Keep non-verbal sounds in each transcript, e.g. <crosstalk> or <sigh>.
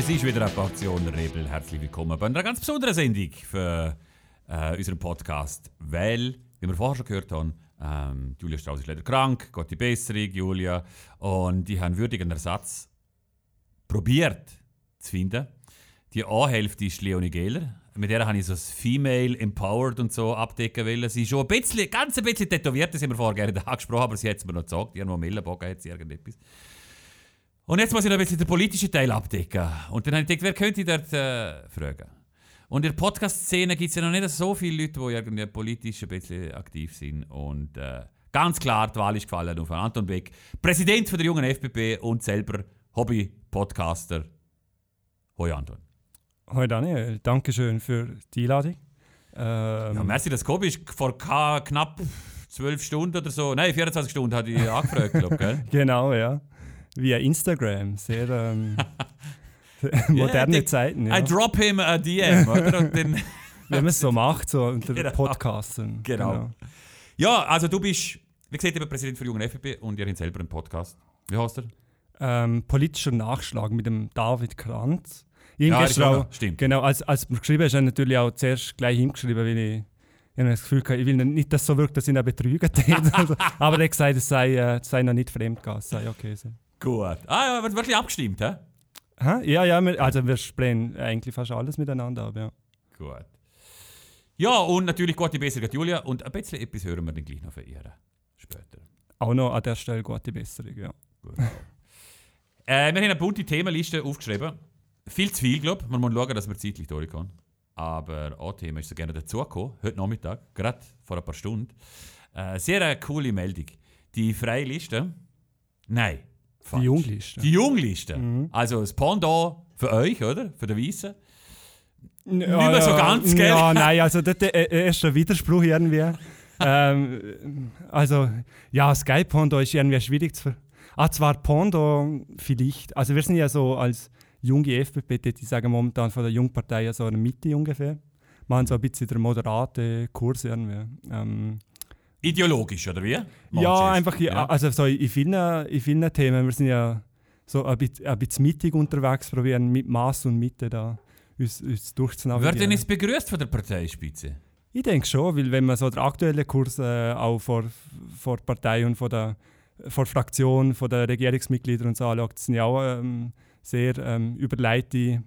Es ist wieder eine Portion Rebel. Herzlich willkommen bei einer ganz besonderen Sendung für äh, unseren Podcast. Weil, wie wir vorher schon gehört haben, ähm, Julia Strauss ist leider krank, Gott die Besserung, Julia. Und die haben würdigen Ersatz probiert zu finden. Die A-Hälfte ist Leonie Gehler. Mit der habe ich so das Female Empowered und so abdecken wollen. Sie ist schon ein bisschen, ganz ein bisschen tätowiert, das haben wir vorher gerne <laughs> angesprochen, aber sie hat es mir noch gesagt. Irgendwo am Ellenbogen hat sie irgendetwas. Und jetzt muss ich noch ein bisschen den politischen Teil abdecken. Und dann habe ich gedacht, wer könnte ich dort äh, fragen? Und in der Podcast-Szene gibt es ja noch nicht so viele Leute, die irgendwie politisch ein bisschen aktiv sind. Und äh, ganz klar, die Wahl ist gefallen auf Anton Beck, Präsident von der jungen FPP und selber Hobby-Podcaster. Hoi Anton. Hoi Daniel, danke schön für die Einladung. Ähm, ja, merci, dass du bist. Vor knapp zwölf Stunden oder so, nein, 24 Stunden hatte ich angefragt, glaube gell? <laughs> genau, ja. Via Instagram, sehr ähm, <laughs> moderne yeah, Zeiten. Ja. I drop him a DM, oder? Wenn man es so macht, so unter genau. Podcasten. Genau. genau. Ja, also du bist, wie gesagt, eben Präsident für Jungen FFP und ihr habt selber einen Podcast. Wie heißt er? Ähm, politischer Nachschlag mit dem David Kranz. Ja, auch, stimmt. Genau, als, als du geschrieben hast, habe ich natürlich auch zuerst gleich hingeschrieben, weil ich, ich habe das Gefühl hatte, ich will nicht, dass so wirkt, dass ich ihn betrügen <laughs> also, Aber er hat gesagt, es sei, äh, sei noch nicht fremdgegangen. Es sei okay. So. Gut. Ah ja, wird wirklich abgestimmt, hä? Hä? Ja, ja, also wir sprechen eigentlich fast alles miteinander ab, ja. Gut. Ja, und natürlich gute Besserung Julia und ein bisschen etwas hören wir dann gleich noch von ihr. Später. Auch noch an der Stelle gute Besserung, ja. Gut. äh, wir haben eine bunte Themenliste aufgeschrieben. Viel zu viel, glaube ich. Man muss schauen, dass wir zeitlich durchkommen. Aber ein Thema ist so gerne dazugekommen, heute Nachmittag, gerade vor ein paar Stunden. Äh, sehr eine coole Meldung. Die freie Liste, nein, Falsch. Die Jungliste. Die Jungliste. Mhm. Also das Pendant für euch, oder? Für den Weißen. Ja, Nicht mehr so ganz, gell? Ja, nein, also das ist ein Widerspruch irgendwie. <laughs> ähm, also, ja, Sky Pendant ist irgendwie schwierig zu ver... Ah, zwar Pendant vielleicht. Also wir sind ja so als junge FPP, die sagen momentan von der Jungpartei ja so eine Mitte ungefähr. Machen so ein bisschen der moderate Kurs irgendwie. Ähm, Ideologisch, oder wie? ja, einfach, ja. also so in vielen, in vielen Themen, wir sind ja so ein bisschen, ein bisschen mittig unterwegs, probieren mit Maß und Mitte da uns, uns durchzunavigieren. Wird denn es begrüßt von der Parteispitze? Ich denke schon, weil wenn man so den aktuellen Kurs äh, auch vor, vor der Partei und vor der, vor Fraktion, vor den Regierungsmitgliedern und so anschaut, sind ja auch ähm, sehr ähm, überleitete,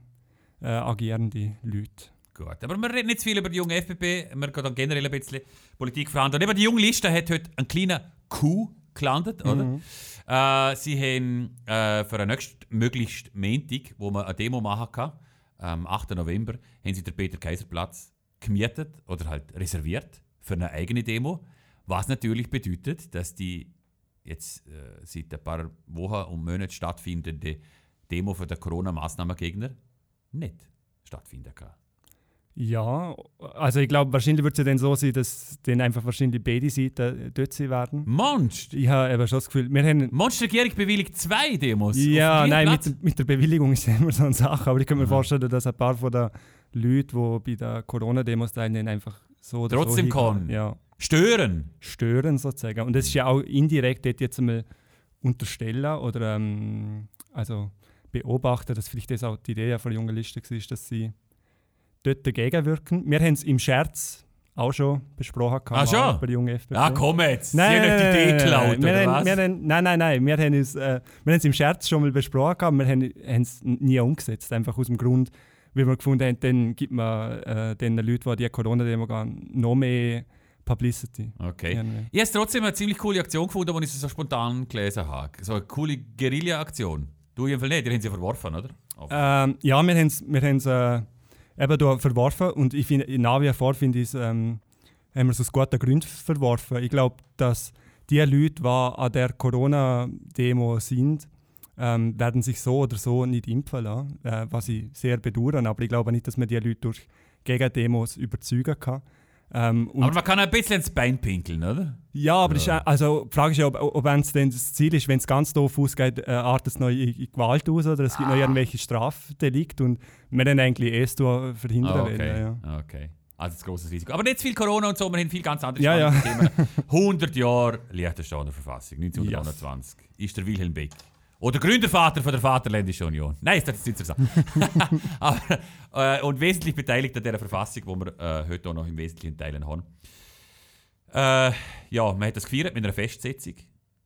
äh, agierende Leute. Gut, aber wir reden nicht zu viel über die junge FPP, wir gehen generell ein bisschen Politik verhandeln. Und eben die junge Liste hat heute einen kleinen Coup gelandet, oder? Mhm. Äh, sie haben äh, für den nächsten möglichst Montag, wo man eine Demo machen kann, am 8. November, haben sie den Peter Kaiser Platz gemietet oder halt reserviert für eine eigene Demo. Was natürlich bedeutet, dass die jetzt äh, seit ein paar Wochen und Monaten stattfindende Demo für den Corona-Maßnahmengegner nicht stattfinden kann. Ja, also ich glaube, wahrscheinlich wird es ja dann so sein, dass dann einfach wahrscheinlich beide Seiten dort sein werden. Monst! Ich habe eben schon das Gefühl, wir haben... Monst, die Regierung bewilligt zwei Demos? Ja, nein, mit, mit, der Bewilligung ist <laughs> immer so eine Sache, aber ich kann mir vorstellen, dass ein paar von den Leuten, die bei den Corona-Demos teilnehmen, einfach so oder Trotzdem so kommen? Ja. Stören? Stören sozusagen. Und das ist ja auch indirekt dort jetzt einmal unterstellen oder ähm, also beobachten, dass vielleicht das auch die Idee von der jungen Liste war, dass sie dort dagegen wirken. Wir haben es im Scherz auch schon besprochen. Ah, schon? Bei der jungen FPP. Ah, komm jetzt! Nein, Sie haben nicht die Idee geklaut, oder haben, was? Haben, nein, nein, nein. Wir haben es äh, im Scherz schon mal besprochen, wir haben es nie umgesetzt. Einfach aus dem Grund, weil wir gefunden haben, dann gibt man äh, den Leuten, die die Corona-Demo gehen, noch mehr Publicity. Okay. Irgendwie. Ich habe trotzdem eine ziemlich coole Aktion gefunden, die ich so spontan gelesen habe. So eine coole Guerilla-Aktion. Du jedenfalls nicht, die haben sie verworfen, oder? Ähm, ja, wir haben es... Wir äh, eben da verworfen. Und ich finde, nach wie vor finde ich ähm, haben wir es aus guten Gründen verworfen. Ich glaube, dass die Leute, die an der Corona-Demo sind, ähm, werden sich so oder so nicht impfen lassen, äh, was ich sehr bedauere. Aber ich glaube nicht, dass man die Leute durch Gegendemos überzeugen kann. Ähm, aber man kann ein bisschen ins Bein pinkeln, oder? Ja, aber ja. Ist, also, die Frage ist ja, ob, ob das Ziel ist, wenn es ganz doof ausgeht, äh, artet es noch in, in, Gewalt aus oder es gibt ah. noch irgendwelche Strafdelikte und wir dann eigentlich erst verhindern ah, okay. wollen. Ja. Okay. Also ein grosses Risiko. Aber nicht viel Corona und so, wir haben viel ganz andere ja, ja. Themen. 100 Jahre Liechtensteiner Verfassung, 1929, yes. ist der Wilhelm Beck Oder Gründervater von der Vaterländischen Union. Nein, das ist nicht so. <laughs> <laughs> Aber, äh, und wesentlich beteiligt an dieser Verfassung, die wir äh, heute auch noch im Wesentlichen teilen haben. Äh, ja, man hat das gefeiert mit einer Festsetzung.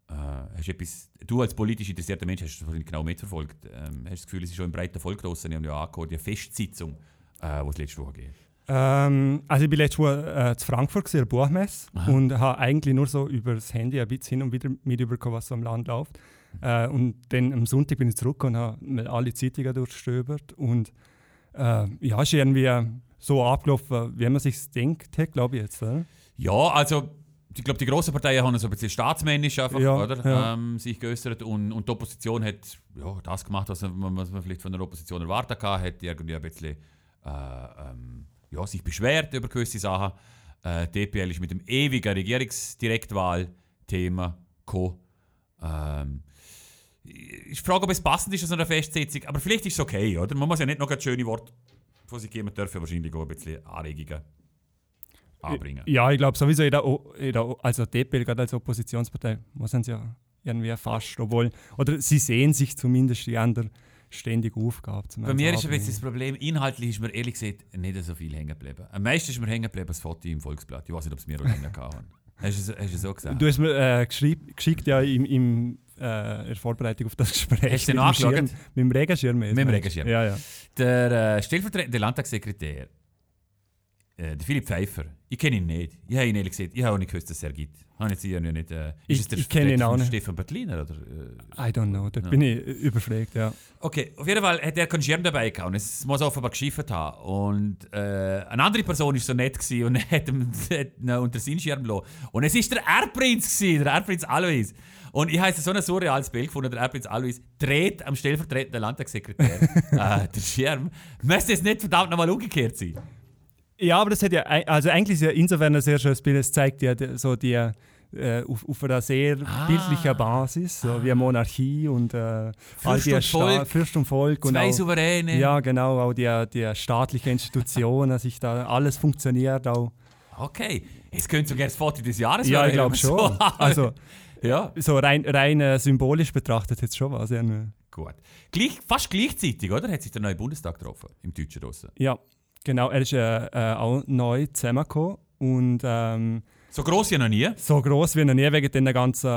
Äh, hast etwas, du als politisch interessierter Mensch hast das genau mitverfolgt. Ähm, hast du das Gefühl, es ist schon im breiten Volk draussen, die haben ja angehört, die Festsitzung, äh, die es letzte Woche geht. Ähm, also ich bin letzte Woche äh, zu Frankfurt gesehen, Buchmesse und habe eigentlich nur so über das Handy ein bisschen hin und wieder mitbekommen, was so im Land läuft. Äh, und dann am Sonntag bin ich zurück und habe alle Zeitungen durchstöbert und äh, ja, ist irgendwie so abgelaufen, wie man sich denkt, glaube ich jetzt. Oder? Ja, also ich glaube, die grossen Parteien haben so ein bisschen staatsmännisch einfach, Ja, oder? ja. Ähm, sich geäußert und, und die Opposition hat ja, das gemacht, was man, was man vielleicht von der Opposition erwartet hat, hat irgendwie ein bisschen äh, ähm, ja, sich beschwert über gewisse Sachen. Äh, DPL ist mit dem ewigen Regierungsdirektwahl-Thema gekommen. Ähm, ich frage, ob es passend ist an so einer Festsetzung, aber vielleicht ist es okay, oder? Man muss ja nicht noch ein schöne Worte von sich geben, man ja wahrscheinlich auch ein bisschen Anregungen anbringen. Ja, ich glaube sowieso, jeder, jeder also DPL, gerade als Oppositionspartei, muss sie ja irgendwie fast, obwohl, oder sie sehen sich zumindest die andere ständige Aufgabe. Bei mir ist bisschen das Problem, inhaltlich ist mir ehrlich gesagt nicht so viel hängen geblieben. Am meisten ist mir hängen geblieben das Foto im Volksblatt. Ich weiß nicht, ob es mir auch länger gehabt Hast du es- hast du es so gesagt? Du hast mir äh, geschickt ja im, im, äh, in der Vorbereitung auf das Gespräch. Hast du den angeschaut? Mit dem Regenschirm. Mit dem? Regenschirm. Ja, ja. Der äh, stellvertretende Landtagssekretär, äh, der Philipp Pfeiffer, ich kenne ihn nicht. Ich habe ihn ehrlich gesagt, ich habe auch nicht gewusst, dass es er gibt. Habe jetzt hier nicht, äh, ist Ich- der ich kenne ihn auch nicht. Stefan Bertliner? Oder, äh? I don't know, da Ja. bin ich überfragt, ja. Okay, auf jeden Fall hat er keinen Schirm dabei gehabt und es muss offenbar geschifft haben. Und äh, eine andere Person war so nett gewesen und <laughs> hat ihm hat ihn unter seinen Schirm gelassen. Und es war der Erbprinz, gewesen, der Erbprinz Alois. Und ich habe so ein surreales Bild gefunden, der Erbprinz Alois dreht am stellvertretenden Landtagssekretär <laughs> äh, den Schirm. Müsste es nicht verdammt nochmal umgekehrt sein? Ja, aber das hat ja, also eigentlich ist ja insofern ein sehr schönes Bild. Es zeigt ja so die, äh, auf, auf einer sehr Ah. bildlicher Basis, so wie eine Monarchie und äh, all Fürst die und Volk. Fürst und Volk. Und Zwei auch, Souveräne. ja, genau, auch die, die staatlichen Institutionen, sich da alles funktioniert auch. Okay, es könnte sogar das Foto des Jahres Ja, ich glaube <laughs> schon. so- Also ja, so rein, rein äh, symbolisch betrachtet jetzt schon was. Ja, ne. gut. Gleich, fast gleichzeitig, oder? Hat sich der neue Bundestag getroffen, im Deutschen draussen. ja genau, er ist äh, äh, auch neu zusammengekommen und ähm, So gross wie noch nie. so groß wie noch nie wegen den ganzen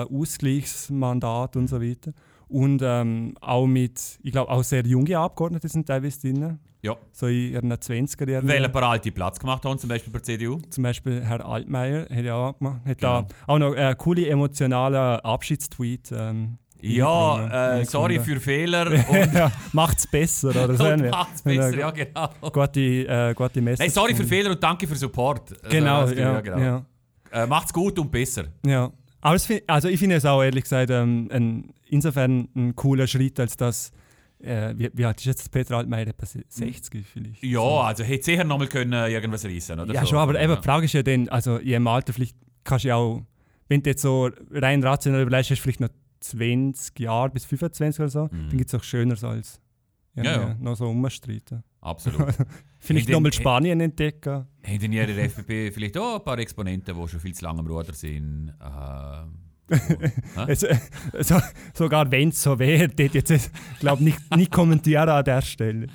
Ausgleichsmandat und so weiter. Und ähm, auch mit, ich glaube, auch sehr junge Abgeordnete sind teilweise drin. Ja. So in ihren 20er Jahren. Weil ein paar alte Platz gemacht haben, zum Beispiel bei der CDU. Zum Beispiel Herr Altmaier hat ja auch gemacht. Hat Genau. da auch noch einen coolen emotionalen Abschiedstweet. Ähm, Ja, äh, sorry für Fehler <laughs> ja, macht's besser oder <laughs> so. Ja. macht's besser, Ja, ja genau. Gute, äh, gute Message. Nein, sorry für Fehler und danke für Support. Also, Genau, also, ja, genau. ja. Äh, macht's gut und besser. Ja, find, also ich finde es auch ehrlich gesagt ähm, ein, insofern ein cooler Schritt, als dass, äh, wie, wie alt ist jetzt Peter Altmaier, etwa 60 vielleicht? Ja, also hätte sicher nochmal können äh, irgendwas reissen, oder? Ja, so. schon, aber eben, Ja. die Frage ist ja dann, also in ihrem Alter vielleicht kannst du ja auch, wenn du jetzt so rein rational überlegst, hast du vielleicht noch 20 Jahre bis 25 oder so, Mhm. dann gibt es auch Schöneres als Ja, ja. irgendwie noch so umstreiten. Absolut. <laughs> Vielleicht nochmal Spanien entdecken. Haben in ihrer <laughs> FDP vielleicht auch ein paar Exponenten, die schon viel zu lange am Ruder sind? <laughs> Äh, Hä? Also, so, sogar wenn es so wäre, dort jetzt, ich glaube nicht, nicht kommentieren an der Stelle.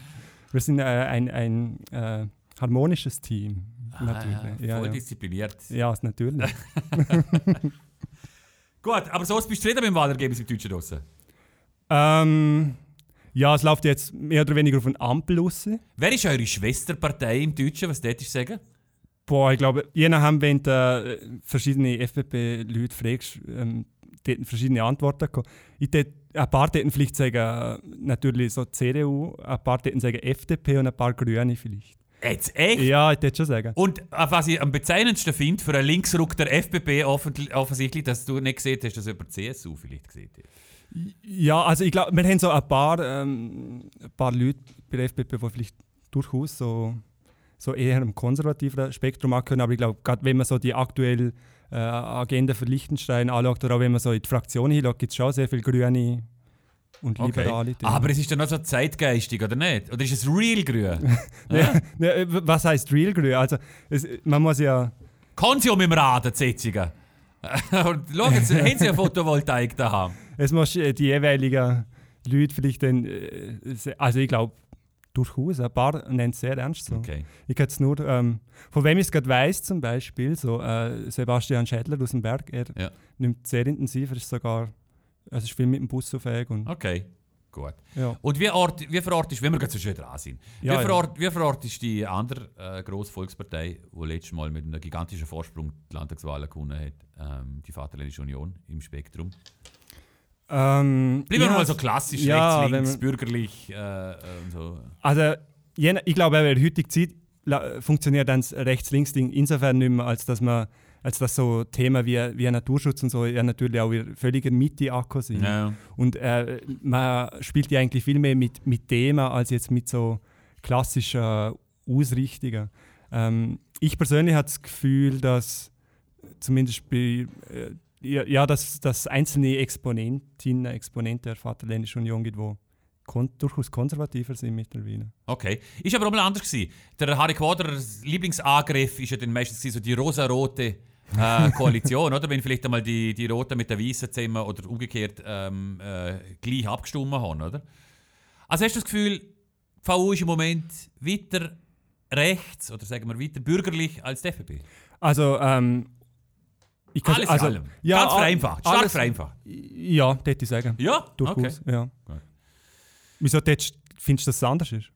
Wir sind äh, ein, ein äh, harmonisches Team. Natürlich. Ah, ja, voll ja. diszipliniert. ja, natürlich. Gut, aber so bist du zufrieden mit dem Wahlergebnis im Deutschen draussen? ähm, ja, es läuft jetzt mehr oder weniger auf ein Ampel raus. Wer ist eure Schwesterpartei im Deutschen? Was dort sagen? Boah, ich glaube, je nachdem, wenn du äh, verschiedene FDP-Leute fragst, ähm, dort verschiedene Antworten kommen. Ich tät, ein paar täten vielleicht sagen, äh, natürlich so CDU, ein paar täten sagen FDP und ein paar Grüne vielleicht. Jetzt echt? Ja, ich würde schon sagen. Und äh, was ich am bezeichnendsten finde für einen Linksruck der offentlich- offensichtlich, dass du nicht gesehen hast, dass über die CSU vielleicht gesehen hast. Ja, also ich glaube, wir haben so ein paar, ähm, ein paar Leute bei der FDP, die vielleicht durchaus so, so eher im konservativen Spektrum angehören, aber ich glaube, gerade wenn man so die aktuelle äh, Agenda für Liechtenstein anschaut oder auch wenn man so in die Fraktion hinschaut, gibt es schon sehr viele Grüne und Okay. Liberale. drin. Aber es ist dann noch so zeitgeistig, oder nicht? Oder ist es real grün? <laughs> Ja, ja, was heißt Real Grün? Also es, man muss ja... Konsium im Rad, die Und schauen Sie, haben Sie eine <laughs> Photovoltaik daheim? Es muss äh, die jeweiligen Leute vielleicht dann, äh, also ich glaube durchaus, ein paar nennen es sehr ernst so. Okay. Ich kann es nur, ähm, von wem ich es gerade weiss zum Beispiel, so äh, Sebastian Schädler aus dem Berg, er Ja. nimmt sehr intensiv, er ist sogar, also ist viel mit dem Bus auf Weg und Okay, gut. ja. Und wie, Ort, wie verortest wenn wir gerade so schön dran sind, Ja, wie, ja. verort, wie verortest die andere äh, grosse Volkspartei, die letztes Mal mit einem gigantischen Vorsprung die Landtagswahlen gewonnen hat, ähm, die Vaterländische Union im Spektrum? Ähm, Bleiben wir ja, mal so klassisch, ja, rechts, wenn links, bürgerlich äh, äh, und so. Also, je, nach- ich glaube, in der heutigen Zeit la- funktioniert dann das Rechts-Links-Ding insofern nicht mehr, als dass man als dass so Themen wie, wie Naturschutz und so ja natürlich auch in völliger Mitte angekommen sind. Ja. Und äh, man spielt ja eigentlich viel mehr mit, mit Themen als jetzt mit so klassischen Ausrichtungen. Ähm, ich persönlich habe das Gefühl, dass zumindest bei, äh, ja, dass, dass einzelne Exponentinnen, Exponenten der Vaterländischen Union gibt, die kon durchaus konservativer sind mittlerweile. Okay. Ist aber auch mal anders gewesen. Der Harry Quaders Lieblingsangriff ist ja dann meistens so die rosa-rote äh, Koalition, oder? Wenn vielleicht einmal die, die Roten mit den Weißen zusammen oder umgekehrt ähm, äh, gleich abgestimmt haben, oder? Also hast du das Gefühl, die VU ist im Moment weiter rechts oder sagen wir weiter bürgerlich als die FDP? Also, ähm, ich kann, Alles also, allem. Ja, Ganz vereinfacht. Stark alles- vereinfacht. Ja, das hätte ich sagen. Ja? Durchaus, Okay. ja. Wieso findest du, dass es anders ist?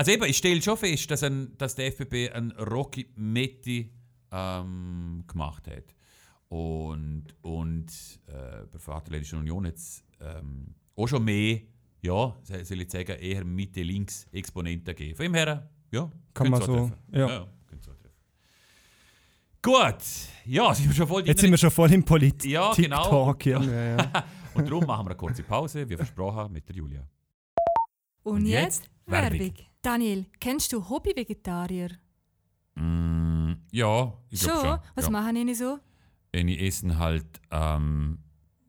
Also eben, ich stelle schon fest, dass, ein, dass der FDP ein Rocky Metti ähm, gemacht hat. Und, und äh, bei der Vaterländischen Union jetzt ähm, auch schon mehr, ja, soll ich sagen, eher Mitte-Links-Exponenten gegeben. Von dem her, ja, Kann man so, treffen. ja. ja könnte so treffen. Gut, ja, sind wir schon voll Jetzt sind wir schon voll im Politik. Ja, genau. Talk, ja. <laughs> Ja, ja. Und darum machen wir eine kurze Pause, wie versprochen, mit der Julia. Und, Und jetzt, jetzt Werbung. Daniel, kennst du Hobby-Vegetarier? Mm, ja, ich glaube Schon? schon. Was ja. machen die so? die essen halt ähm,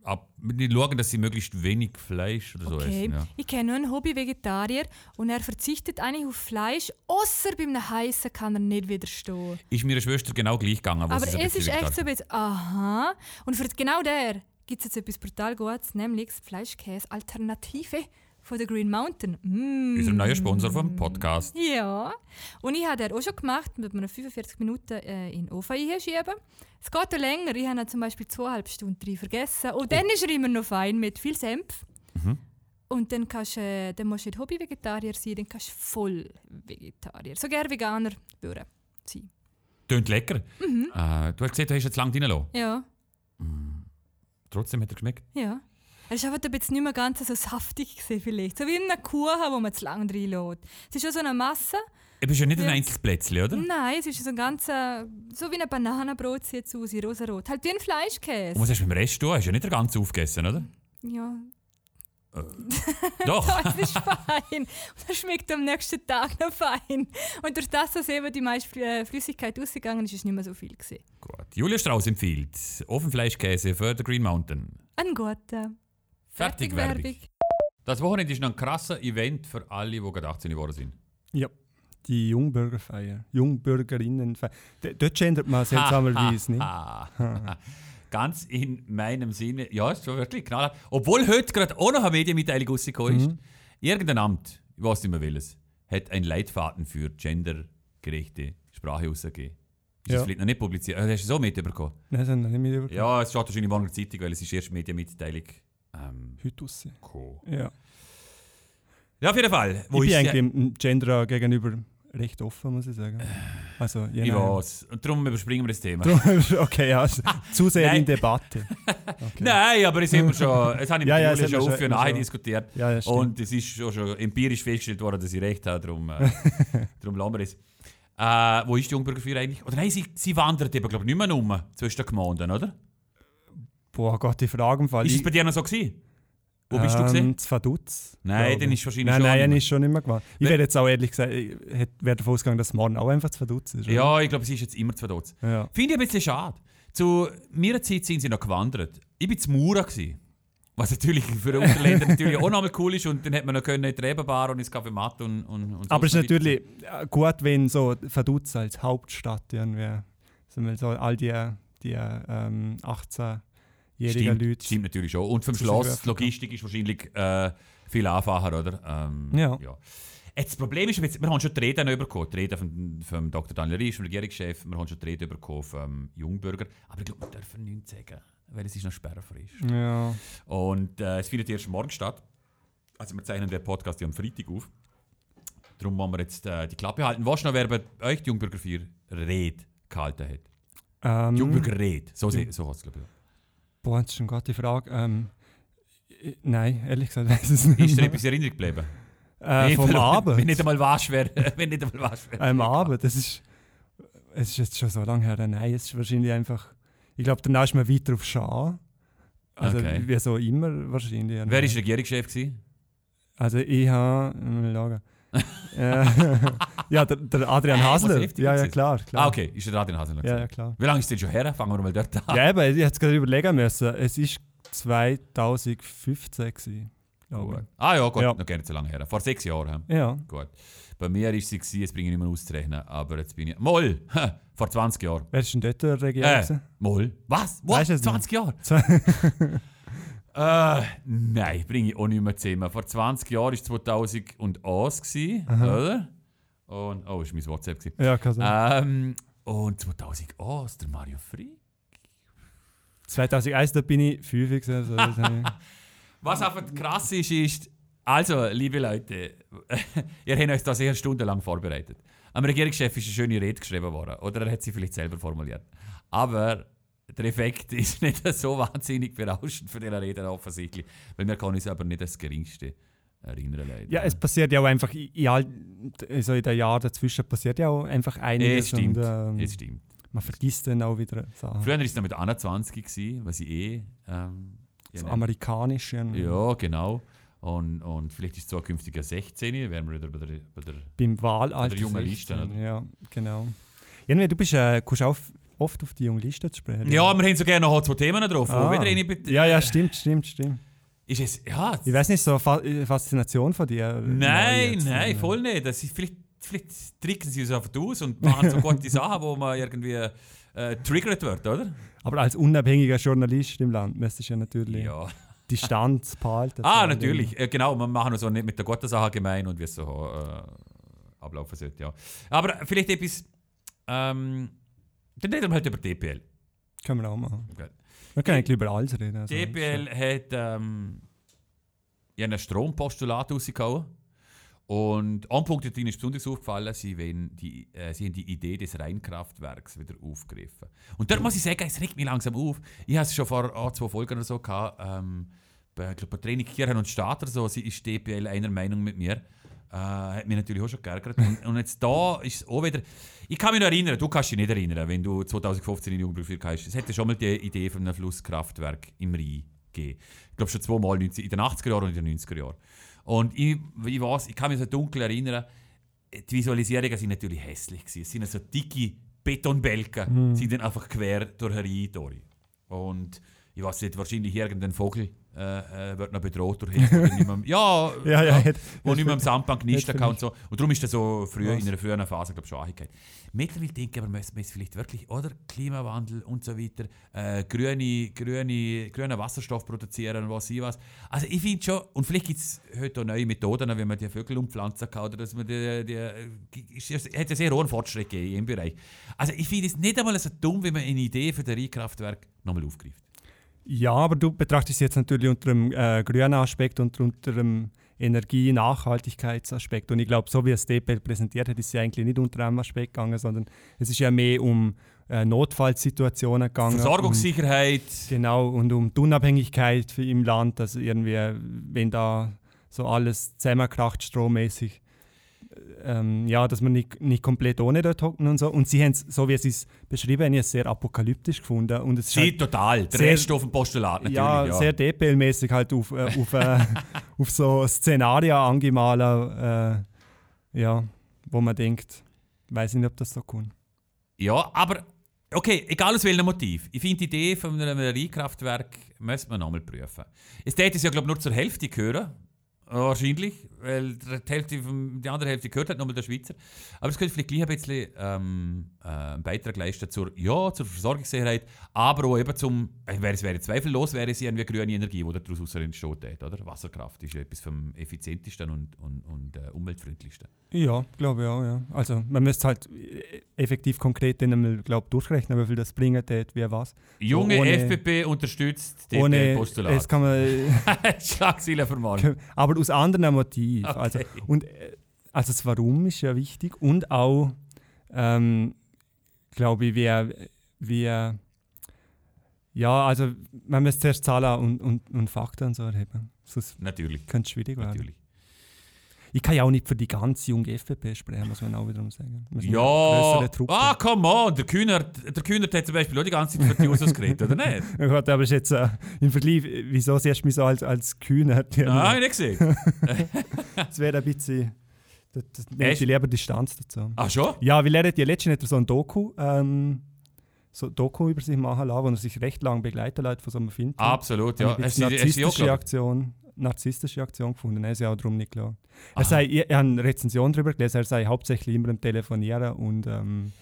ab, die schauen, dass sie möglichst wenig Fleisch oder so Okay, essen. Ja. ich kenne nur einen Hobby-Vegetarier und er verzichtet eigentlich auf Fleisch, außer beim Heißen kann er nicht widerstehen. Ist meiner Schwester genau gleich gegangen. Aber es ist bisschen echt so ein bisschen, aha. Und für genau der gibt es jetzt etwas brutal Gutes, nämlich Fleischkäse-Alternative von der Green Mountain. Mm. Unser neuer Sponsor vom Podcast. Ja, und ich habe das auch schon gemacht, mit einem 45 Minuten äh, in den Ofen einschieben. Es geht auch länger, ich habe zum Beispiel zweieinhalb Stunden drin vergessen. Und dann ist er immer noch fein mit viel Senf. Mhm. Und dann, kannst, du, äh, dann musst du nicht Hobby-Vegetarier sein, dann kannst du voll Vegetarier. So gerne Veganer würden sein. Tönt lecker. Mhm. Äh, du hast gesehen, du hast jetzt lange reingelassen. Ja, Trotzdem hat er geschmeckt. ja. Er ist einfach ein bisschen nicht mehr ganz so saftig gewesen vielleicht. So wie in einer Kuchen, wo man zu lange reinlässt. Es ist schon so eine Masse. Du bist ja nicht ein Ja. einzelnes Plätzchen, oder? Nein, es ist so ein ganz, äh, so wie ein Bananenbrot sieht es aus, in rosarot. Halt wie ein Und Fleischkäse. was hast du mit dem Rest tun? Hast du ja nicht den ganzen aufgegessen, oder? Ja, Doch. <laughs> es ist fein. Und er schmeckt am nächsten Tag noch fein. Und durch das, dass eben die meiste äh, Flüssigkeit ausgegangen ist, ist es nicht mehr so viel. Gewesen. Gut. Julia Strauss empfiehlt Ofenfleischkäse für den Green Mountain. Ein guter. Fertig, Werbung. Das Wochenende ist noch ein krasser Event für alle, die gerade 18 geworden sind. ja. Die Jungbürgerfeier. Jungbürgerinnenfeier. D- Dort gendert man seltsamerweise nicht. <laughs> Ganz in meinem Sinne, ja, ist schon wirklich knallhart. Obwohl heute gerade auch noch eine Medienmitteilung rausgekommen ist. Mhm. Irgendein Amt, ich weiß nicht mehr welches, hat einen Leitfaden für gendergerechte Sprache rausgegeben. Ist das Ja. vielleicht noch nicht publiziert? Ah, Hast du so mitbekommen? Nein, das haben wir nicht mitbekommen. Ja, es steht wahrscheinlich morgen in der Zeitung, weil es ist erst Medienmitteilung. Ähm, Heute raus. Ja. Ja, auf jeden Fall. Wo ich bin eigentlich dem Gender gegenüber recht offen, muss ich sagen. Also, je Ich weiß. Und darum überspringen wir das Thema. <laughs> Okay, ja, also, <laughs> zu sehr in Debatte. <laughs> Okay. Nein, aber das haben wir schon, es haben wir Ja, ja, schon schon- auf und schon. diskutiert. Ja, stimmt. Und es ist schon, schon empirisch festgestellt worden, dass ich recht habe, darum, äh, darum lassen wir es. Äh, wo ist die Jungbürgerfeier eigentlich? Oder nein, sie, sie wandert eben, glaube ich, nicht mehr um zwischen den Gemeinden, oder? Boah Gott, die Frage im Fall. Ist es bei dir noch so gewesen? Wo bist du ähm, gesehen? zu Vaduz. Nein, dann ist wahrscheinlich Nein, schon nein, mehr. ist schon nicht mehr gemacht. Ich Wer- werde jetzt auch ehrlich gesagt, ich hätte- wäre davon ausgegangen, dass morgen auch einfach zu Vaduz ist. oder? Ja, ich glaube, sie ist jetzt immer zu dort. ja. Finde ich ein bisschen schade. Zu meiner Zeit sind sie noch gewandert. Ich war zu Mura. Gewesen. Was natürlich für den Unterländer natürlich auch nochmal cool ist. Und dann hat man noch können in die Rebenbar und ins Café Matt und, und, und Aber es ist noch natürlich gut, wenn so Vaduz als Hauptstadt irgendwie, sagen wir so all die, die ähm, 18 jährigen Stimmt, Leute. stimmt natürlich schon. Und vom Schloss, Logistik ist wahrscheinlich äh, viel einfacher, oder? Ähm, Ja. Jetzt, das Problem ist, wir haben schon die Reden bekommen. Die Reden vom, vom Dr. Daniel Riesch, dem Regierungschef. Wir haben schon die Reden bekommen vom Jungbürger. Aber ich glaube, wir dürfen nichts sagen, weil es ist noch sperrfrisch. Ja. Und äh, es findet erst morgen statt. Also wir zeichnen den Podcast ja am Freitag auf. Darum wollen wir jetzt äh, die Klappe halten. Du noch, wer bei euch die Jungbürger 4 Rede gehalten hat? Ähm, Jungbürger Rede. So, so heißt es, glaube ich. Boah, das ist schon gerade die Frage. Ähm, äh, nein, ehrlich gesagt <laughs> weiß ich es nicht. Ist dir etwas in Erinnerung geblieben? Äh, vom Wenn Abend. nicht einmal wasch wäre. Wenn nicht einmal wasch wäre. <laughs> Am Abend, das ist. Es ist jetzt schon so lange her. Nein, es ist wahrscheinlich einfach. Ich glaube, danach ist man weiter auf Schah. Also Okay. wie so immer wahrscheinlich. Wer war Regierungschef? Gewesen? Also ich habe. Mal schauen. <laughs> ja, der, der Adrian Äh, Hasler. Ja, ja, klar. klar. Ah, okay. Ist der Radin Hasen Ja, ja, klar. Wie lange ist denn schon her? Fangen wir mal dort an. Ja, eben, ich hätte es gerade überlegen müssen. Es ist 2015 gewesen. Gut. Ah ja, gut. Ja. Noch gar nicht so lange her. Vor sechs Jahren. Ja. Gut. Bei mir war es, gewesen, jetzt bringe ich nicht mehr auszurechnen, aber jetzt bin ich... Moll! <laughs> Vor 20 Jahren. Wer ist denn dort der Regierung? Äh? Moll? Was? What? Weißt du es nicht? 20 Jahre? <laughs> Äh, nein, bringe ich auch nicht mehr zusammen. Vor 20 Jahren war es 2001, gewesen, Aha. oder? Und, oh, das war mein WhatsApp. Gewesen. ja, kann sein. Ähm, und 2001, der Mario Free. 2001, da bin ich 5 gewesen. Also, <laughs> Was einfach krass ist, ist, also, liebe Leute, <laughs> ihr habt euch da sehr stundenlang vorbereitet. Am Regierungschef ist eine schöne Rede geschrieben worden, oder er hat sie vielleicht selber formuliert. Aber der Effekt ist nicht so wahnsinnig berauschend für diese Rede offensichtlich, weil wir können uns aber nicht das Geringste erinnern. Leider. ja, es passiert ja auch einfach, in, all, also in den Jahren dazwischen passiert ja auch einfach einiges. es stimmt. Und, ähm, es stimmt. man vergisst dann auch wieder Sachen. Früher war es noch mit 21, gewesen, was ich eh. Ähm, Das ja, Amerikanische. ja, genau. Und, und vielleicht ist es zukünftig ein 16, wären wir wieder bei der, bei der Beim Wahlalter. Bei der jungen 16, Liste? Ja, genau. Irgendwie, du bist, äh, kommst auch oft auf die junge Liste zu sprechen. Ja, wir haben so gerne noch zwei Themen drauf. Ah. Wieder eine ja, ja, stimmt, stimmt, stimmt. Ist es, ja, Ich weiß nicht, so Fa Faszination von dir. äh, nein, jetzt, nein, äh, voll nicht. Das ist, vielleicht, vielleicht tricksen sie uns einfach aus und machen so gute <laughs> Sachen, wo man irgendwie äh, triggert wird, oder? Aber als unabhängiger Journalist im Land müsstest du ja natürlich Ja. <laughs> Distanz behalten. Ah, natürlich. Äh, genau, wir machen so nicht mit der guten Sache gemein und wie es so äh, ablaufen sollte, ja. Aber vielleicht etwas, ähm, dann reden wir halt über DPL. Können wir auch machen. Okay. Wir können eigentlich über alles reden. Also, DPL hat ähm, ja ein Strompostulat rausgehauen. Und ein Punkt ist besonders aufgefallen, sie, die, äh, sie haben die Idee des Rheinkraftwerks wieder aufgegriffen. Und dort muss ich sagen, es regt mich langsam auf. Ich habe es schon vor ein, zwei Folgen oder so gehabt, ähm, bei, ich glaub, bei Training Kirchen und Staat oder so, sie ist DPL einer Meinung mit mir. Äh, hat mich natürlich auch schon geärgert. Und, und jetzt da ist es auch wieder. Ich kann mich noch erinnern, du kannst dich nicht erinnern, wenn du 2015 in Jugendprofil hast. Es hätte schon mal die Idee von einem Flusskraftwerk im Rhein gegeben. Ich glaube schon zweimal 19 in den 80er Jahren und in den 90er Jahren. Und ich, ich, weiß, ich kann mich so dunkel erinnern, die Visualisierungen sind natürlich hässlich. Gewesen. Es sind so dicke Betonbälken, sind dann einfach quer durch den Rhein durch. Und ich weiß nicht, wahrscheinlich irgendein Vogel äh, äh, wird noch bedroht durch mehr, <laughs> ja, Ja, ja, hätte- wo nicht mehr am Sandbank hätte kann und so. Und darum ist das so früher, Was? in einer früheren Phase, glaube ich, schon angehört. Mittlerweile denke ich, aber müssen wir es vielleicht wirklich, oder? Klimawandel und so weiter, äh, grüne, grüne, grünen Wasserstoff produzieren und was ich was. Also ich finde schon, und vielleicht gibt es heute auch neue Methoden, wie man die Vögel umpflanzen kann, oder dass man die, die, es hat ja sehr hohen Fortschritt gegeben im Bereich. Also ich finde es nicht einmal so dumm, wenn man eine Idee für das Rheinkraftwerk nochmal aufgreift. Ja, aber du betrachtest es jetzt natürlich unter dem äh, grünen Aspekt und unter dem Energie-Nachhaltigkeitsaspekt. Und ich glaube, so wie es DPL präsentiert hat, ist es ja eigentlich nicht unter einem Aspekt gegangen, sondern es ist ja mehr um äh, Notfallsituationen gegangen. Versorgungssicherheit. Um, genau, und um die Unabhängigkeit für im Land, also irgendwie, wenn da so alles zusammenkracht, strommäßig, ähm, ja, dass man nicht, nicht komplett ohne dort hocken und so. Und sie haben es, so wie sie es beschrieben haben, sehr apokalyptisch gefunden. Und es Sie halt- total. Der sehr- Rest auf dem Postulat natürlich. ja, Ja, sehr DPL-mäßig halt auf, äh, <laughs> auf, äh, auf so Szenarien angemalt, äh, ja, wo man denkt, weiß nicht, ob das so kommt. Ja, aber okay, egal aus welchem Motiv. Ich finde die Idee von einem Rheinkraftwerk müsste man nochmal prüfen. Es täte es ja, glaube ich, nur zur Hälfte gehören. Wahrscheinlich, weil die, Hälfte die andere Hälfte gehört halt nur der Schweizer. Aber es könnte vielleicht gleich ein bisschen ähm, äh, einen Beitrag leisten zur, ja, zur Versorgungssicherheit, aber auch eben zum, äh, wäre es wäre zweifellos, wäre es irgendwie grüne Energie, die daraus entsteht, oder? Wasserkraft ist etwas vom effizientesten und, und, und äh, umweltfreundlichsten. Ja, glaube ich auch, ja. Also man müsste halt äh, effektiv konkret dann einmal, glaub, durchrechnen, wie viel das bringen tät, wer was. Junge ohne- FDP unterstützt den Ohne, Postulat. es kann man, Schlagzeilen für morgen. aber aus anderen Motiven. Okay. Also, und äh, also das Warum ist ja wichtig und auch, ähm, glaube ich, wer, wer, ja, also man muss zuerst Zahlen und, und, und Fakten und so erheben. Sonst Natürlich, könnte es schwierig werden. natürlich. Ich kann ja auch nicht für die ganze junge FDP sprechen, muss man auch wiederum sagen. Ja, ah, come on, der Kühnert, der Kühnert hat zum Beispiel auch die ganze Zeit für die Jusos geredet, oder nicht? Ja <laughs> gut, aber ist jetzt äh, im Vergleich, wieso siehst du mich so als, als Kühner? Nein, hab ich nicht gesehen. <laughs> Das wäre ein bisschen. Das, das nehme ich lieber Distanz dazu. Ach schon? Ja, weil er hat ja letztens hat er so ein Doku, ähm, so Doku über sich machen lassen, wo er sich recht lange begleitet hat von so einem Film. Absolut, ja. Eine du auch narzisstische? Aktion, narzisstische Aktion gefunden. Er ist ja auch darum nicht klar. Er sei, ich, ich habe eine Rezension darüber gelesen, er sei hauptsächlich immer am Telefonieren und ähm,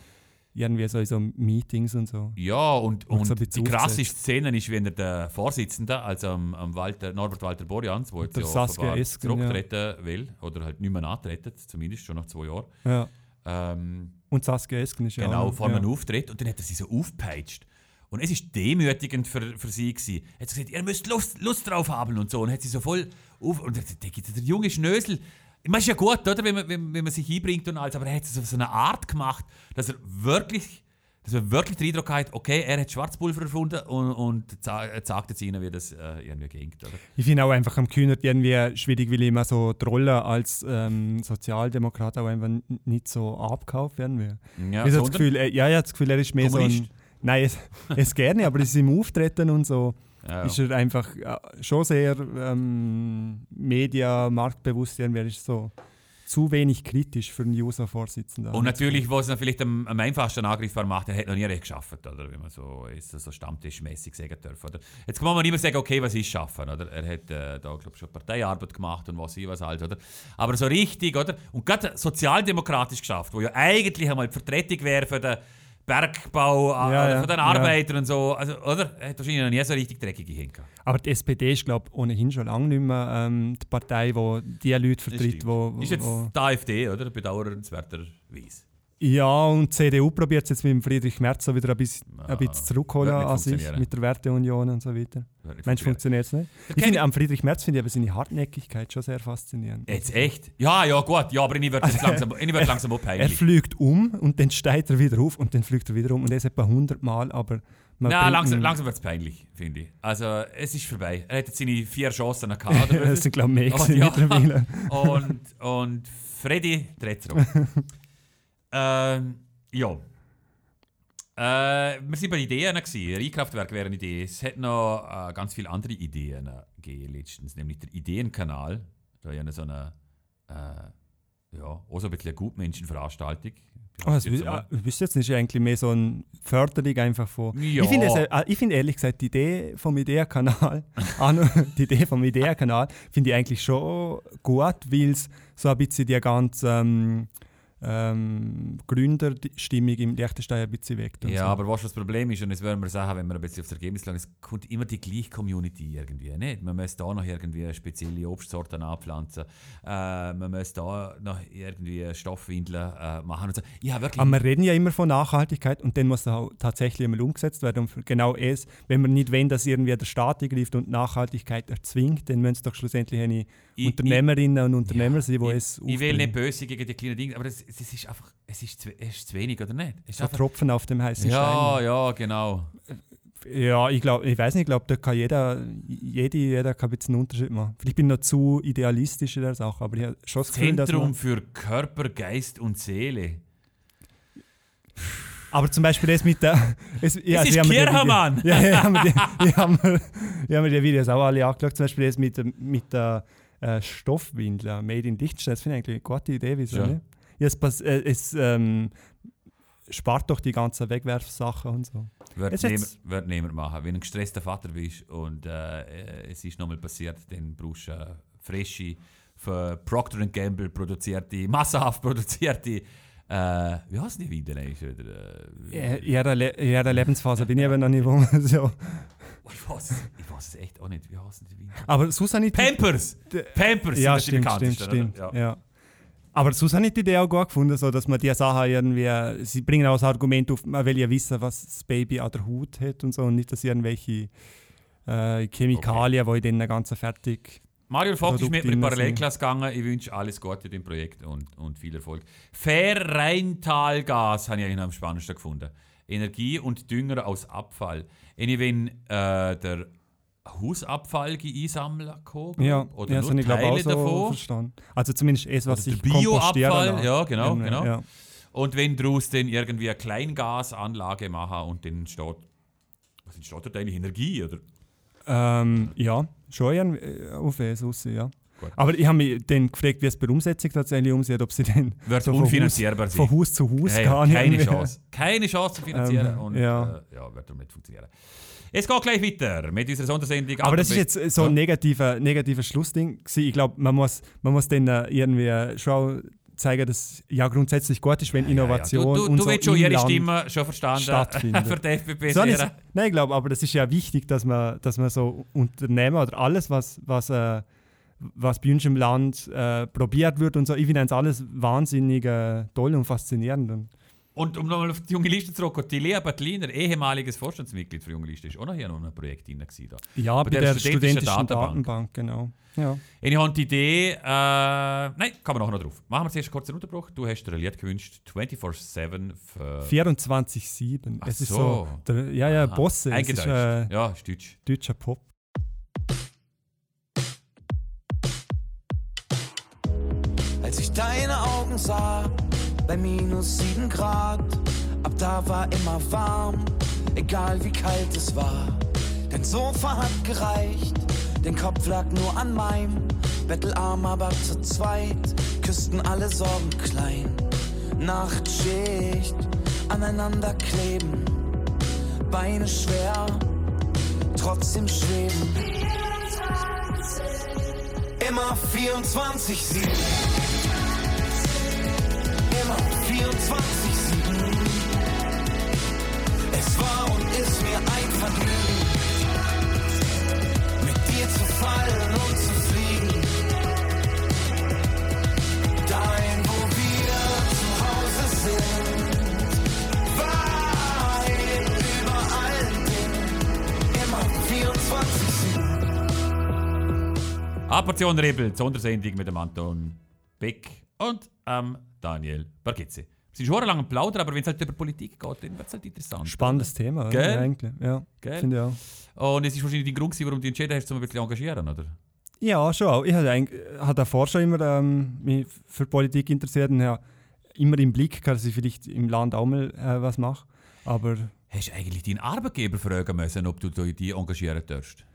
irgendwie so in so Meetings und so. Ja, und, Und und so die krasseste. Szene ist, wenn er der Vorsitzende, also am, am Walter, Norbert Walter Borjans, wo jetzt ja Saskia Esken, ja. zurücktreten will, oder halt nicht mehr antreten, zumindest schon nach zwei Jahren, Ja. ähm, Und Saskia Esken ist ja genau, vor ja. einem Auftritt und dann hat er sie so aufgepeitscht. Und es ist demütigend für, für sie gewesen. Er hat gesagt, ihr müsst Lust, Lust drauf haben und so. Und hat sie so voll auf... Und der, der, der junge Schnösel... Ich meine, ist ja gut, oder, wenn man, wenn, wenn man sich einbringt und alles, aber er hat es auf so eine Art gemacht, dass er wirklich... Dass man wirklich den Eindruck hat, okay, er hat Schwarzpulver erfunden und, und er sagt jetzt ihnen, wie das äh, irgendwie ging. Oder? Ich finde auch einfach am Kühnert irgendwie schwierig, weil immer so die Rolle als ähm, Sozialdemokrat auch einfach nicht so abgekauft werden will. Ja, ich habe das Gefühl, äh, ja, habe das Gefühl, er ist mehr so Kommunist? ein. Nein, es, <laughs> es gerne, aber es ist im Auftreten und so ja, ist er einfach äh, schon sehr ähm, media, marktbewusst. irgendwie. Er ist so zu wenig kritisch für einen User-Vorsitzenden. Und natürlich, was es vielleicht am, am einfachsten angreifbar macht, er hat noch nie recht geschafft, oder? Wenn man so, ist, so stammtischmäßig sagen darf. Oder? Jetzt kann man immer sagen, okay, was ist schaffen, oder? Er hat äh, da, glaube ich, schon Parteiarbeit gemacht und was ich was halt, oder? Aber so richtig, oder? Und gerade sozialdemokratisch geschafft, wo ja eigentlich einmal die Vertretung wäre für den Bergbau, äh, Ja, ja, für den ja. Arbeiter und so, also, oder? Er hat wahrscheinlich noch nie so richtig dreckige gehabt. aber die SPD ist, glaube ich, ohnehin schon lange nicht mehr ähm, die Partei, die die Leute vertritt, wo, wo, Ist jetzt die AfD, oder? Bedauernswerterweise. Ja, und die CDU probiert es jetzt mit dem Friedrich Merz so wieder ein bisschen, Ja, ein bisschen zurückholen an sich mit der Werteunion und so weiter. Funktionieren. funktioniert es nicht? Ich finde am Friedrich Merz finde ich aber seine Hartnäckigkeit schon sehr faszinierend. Jetzt echt? Ja, ja, gut. Ja, aber ich werde jetzt <laughs> langsam, ich werd langsam auch Er fliegt um und dann steigt er wieder auf und dann fliegt er wieder um und das etwa 100 Mal, aber Nein, langsam, langsam wird es peinlich, finde ich. Also, es ist vorbei. Er hat jetzt seine vier Chancen gehabt. <laughs> das sind glaube ich mehr Oh, ja. mittlerweile. <laughs> und, und Freddy dreht zurück. Ähm, ja. Äh, wir waren bei Ideen. Gewesen. Reinkraftwerk wäre eine Idee. Es hat noch äh, ganz viele andere Ideen äh, gegeben letztens. Nämlich der Ideenkanal. Da ja so eine, äh, ja, auch so ein bisschen eine Gutmenschenveranstaltung. Oh, das ah, wisst ihr jetzt nicht eigentlich mehr so eine Förderung einfach von. Ja. Ich finde äh, ich finde ehrlich gesagt die Idee vom Ideenkanal, <laughs> die Idee vom Ideenkanal finde ich eigentlich schon gut, weil es so ein bisschen die ganze ähm, ähm, Gründerstimmung im Liechtenstein ein bisschen und Ja, so. aber was das Problem ist, und das werden wir sagen, wenn wir ein bisschen aufs Ergebnis schauen, es kommt immer die gleiche Community irgendwie. Nicht? Man muss da noch irgendwie spezielle Obstsorten anpflanzen, äh, man muss da noch irgendwie Stoffwindeln äh, machen und so. Ja, wirklich. Aber wir reden ja immer von Nachhaltigkeit und dann muss das auch tatsächlich einmal umgesetzt werden. Und genau es, wenn wir nicht wollen, dass irgendwie der Staat eingreift und Nachhaltigkeit erzwingt, dann müssen es doch schlussendlich eine Ich- Unternehmerinnen und Unternehmer sein, die ich, es ich will aufbringen. nicht böse gegen die kleinen Dinge, aber es, es ist einfach, es ist zu, es ist zu wenig, oder nicht? Es ist so einfach, Tropfen auf dem heißen ja, Stein. ja, genau. Ja, ich glaube, ich weiß nicht, ich glaube, da kann jeder, jede, jeder kann ein bisschen einen Unterschied machen. Vielleicht bin ich noch zu idealistisch in der Sache, aber ich habe schon das Gefühl, dass Zentrum für Körper, Geist und Seele. Aber zum Beispiel das mit der... <laughs> Es, ja, ist mir die Video- Kirchermann! Ja, <laughs> ja, ich habe mir, <laughs> habe mir, die Videos auch alle angeschaut. Zum Beispiel das mit, der- mit der äh, Stoffwindel, Made in Liechtenstein. Das finde ich eigentlich eine gute Idee. Wieso Ja. nicht? Ja, es pass- äh, es ähm, spart doch die ganzen Wegwerfsachen und so. Wird Jetzt niemand, jetzt- wird niemand machen. Wenn du ein gestresster Vater bist und äh, es ist nochmal passiert, dann brauchst du äh, frische, für Procter Gamble produzierte, massenhaft produzierte, äh, wie heißen die wieder? Äh, In ihrer, Le ihrer Lebensphase bin ich eben noch nicht wo. So. Oh, ich weiß, es- ich weiß es echt auch nicht. Wie heißen die Weine? Aber die- Pampers! Pampers Ja, stimmt, stimmt, stimmt. oder? Ja. Aber sonst habe ich die Idee auch gut gefunden, so, dass man die Sachen irgendwie, sie bringen auch das Argument auf, man will ja wissen, was das Baby an der Haut hat und so und nicht, dass irgendwelche äh, Chemikalien, die in den ganzen fertig... Mario Vogt ist mit mir in Produkte Parallelklasse gegangen. Ich wünsche alles Gute dem Projekt und, und viel Erfolg. Fair Rheintalgas habe ich eigentlich am spannendsten gefunden. Energie und Dünger aus Abfall. Wenn äh, der Hausabfall einsammeln kann, Ja, oder ja, das nur habe ich Teile so davon. verstanden. Also zumindest es, was Oder kompostieren Bioabfall, ja, genau, Irgendwie, genau. Ja. Und wenn daraus dann irgendwie eine Kleingasanlage machen und dann steht, was entsteht dort eigentlich? Energie, oder? Ähm, ja, schon äh, auf es raus, ja. Gut. Aber ich habe mich dann gefragt, wie es bei der Umsetzung tatsächlich umsieht, ob sie dann Wird so von unfinanzierbar Haus, sein. von Haus zu Haus Hey, gehen. keine. Chance. Keine Chance zu finanzieren. Ähm, und ja. äh, ja, wird darum nicht funktionieren. Es geht gleich weiter mit unserer Sondersendung. Aber das ist jetzt so ein negativer, negativer Schlussding. Ich glaube, man muss, man muss dann irgendwie schon zeigen, dass ja grundsätzlich gut ist, wenn Innovation Ja, ja. Du, du, und du so willst schon ihre Land Stimme schon verstanden <laughs> für die FDP. So ist, nein, ich glaube, aber das ist ja wichtig, dass man, dass man so Unternehmen oder alles, was, was, äh, was bei uns im Land äh, probiert wird und so, ich finde das alles wahnsinnig äh, toll und faszinierend. Und Und um nochmal auf die junge Liste zurückzukommen, die Lea Bertliner, ehemaliges Vorstandsmitglied für junge Liste, ist auch noch hier noch ein Projekt drin. Da. ja, bei, der der, studentischen studentischen Datenbank. Datenbank, genau. Ja. Ich habe die Idee, äh, nein, kommen wir nachher noch drauf. Machen wir zuerst einen kurzen Unterbruch. Du hast dir ein Lied gewünscht, 24-7 für... 24-7. Ach Es ist so. so. Der, ja, ja, Aha. Bosse. Es ist äh, ja, ist deutsch. deutscher Pop. Als ich deine Augen sah, bei minus sieben Grad, ab da war immer warm, egal wie kalt es war. Dein Sofa hat gereicht, dein Kopf lag nur an meinem, bettelarm aber zu zweit, küssten alle Sorgen klein. Nachtschicht, aneinander kleben, Beine schwer, trotzdem schweben. Immer 24-7. Immer 24-7. Es war und ist mir ein Vergnügen, mit dir zu fallen und zu fliegen. Dahin, wo wir zu Hause sind. Weit über allen Dingen. Immer 24-7. A Portion Rebel, Sondersendung mit dem Anton Beck und ähm, Daniel Bargizzi. Sie sind schon lange plaudern, aber wenn es halt über Politik geht, dann wird es halt interessant. Spannendes Thema, oder? Gell? eigentlich. Ja, finde ich auch. Und es ist wahrscheinlich der Grund, warum du entschieden hast, um ein bisschen engagieren, oder? Ja, schon auch. Ich habe habe davor schon immer ähm, mich für Politik interessiert und habe immer im Blick dass ich vielleicht im Land auch mal äh, was mache. Aber Hast du eigentlich deinen Arbeitgeber fragen müssen, ob du dich engagieren darfst?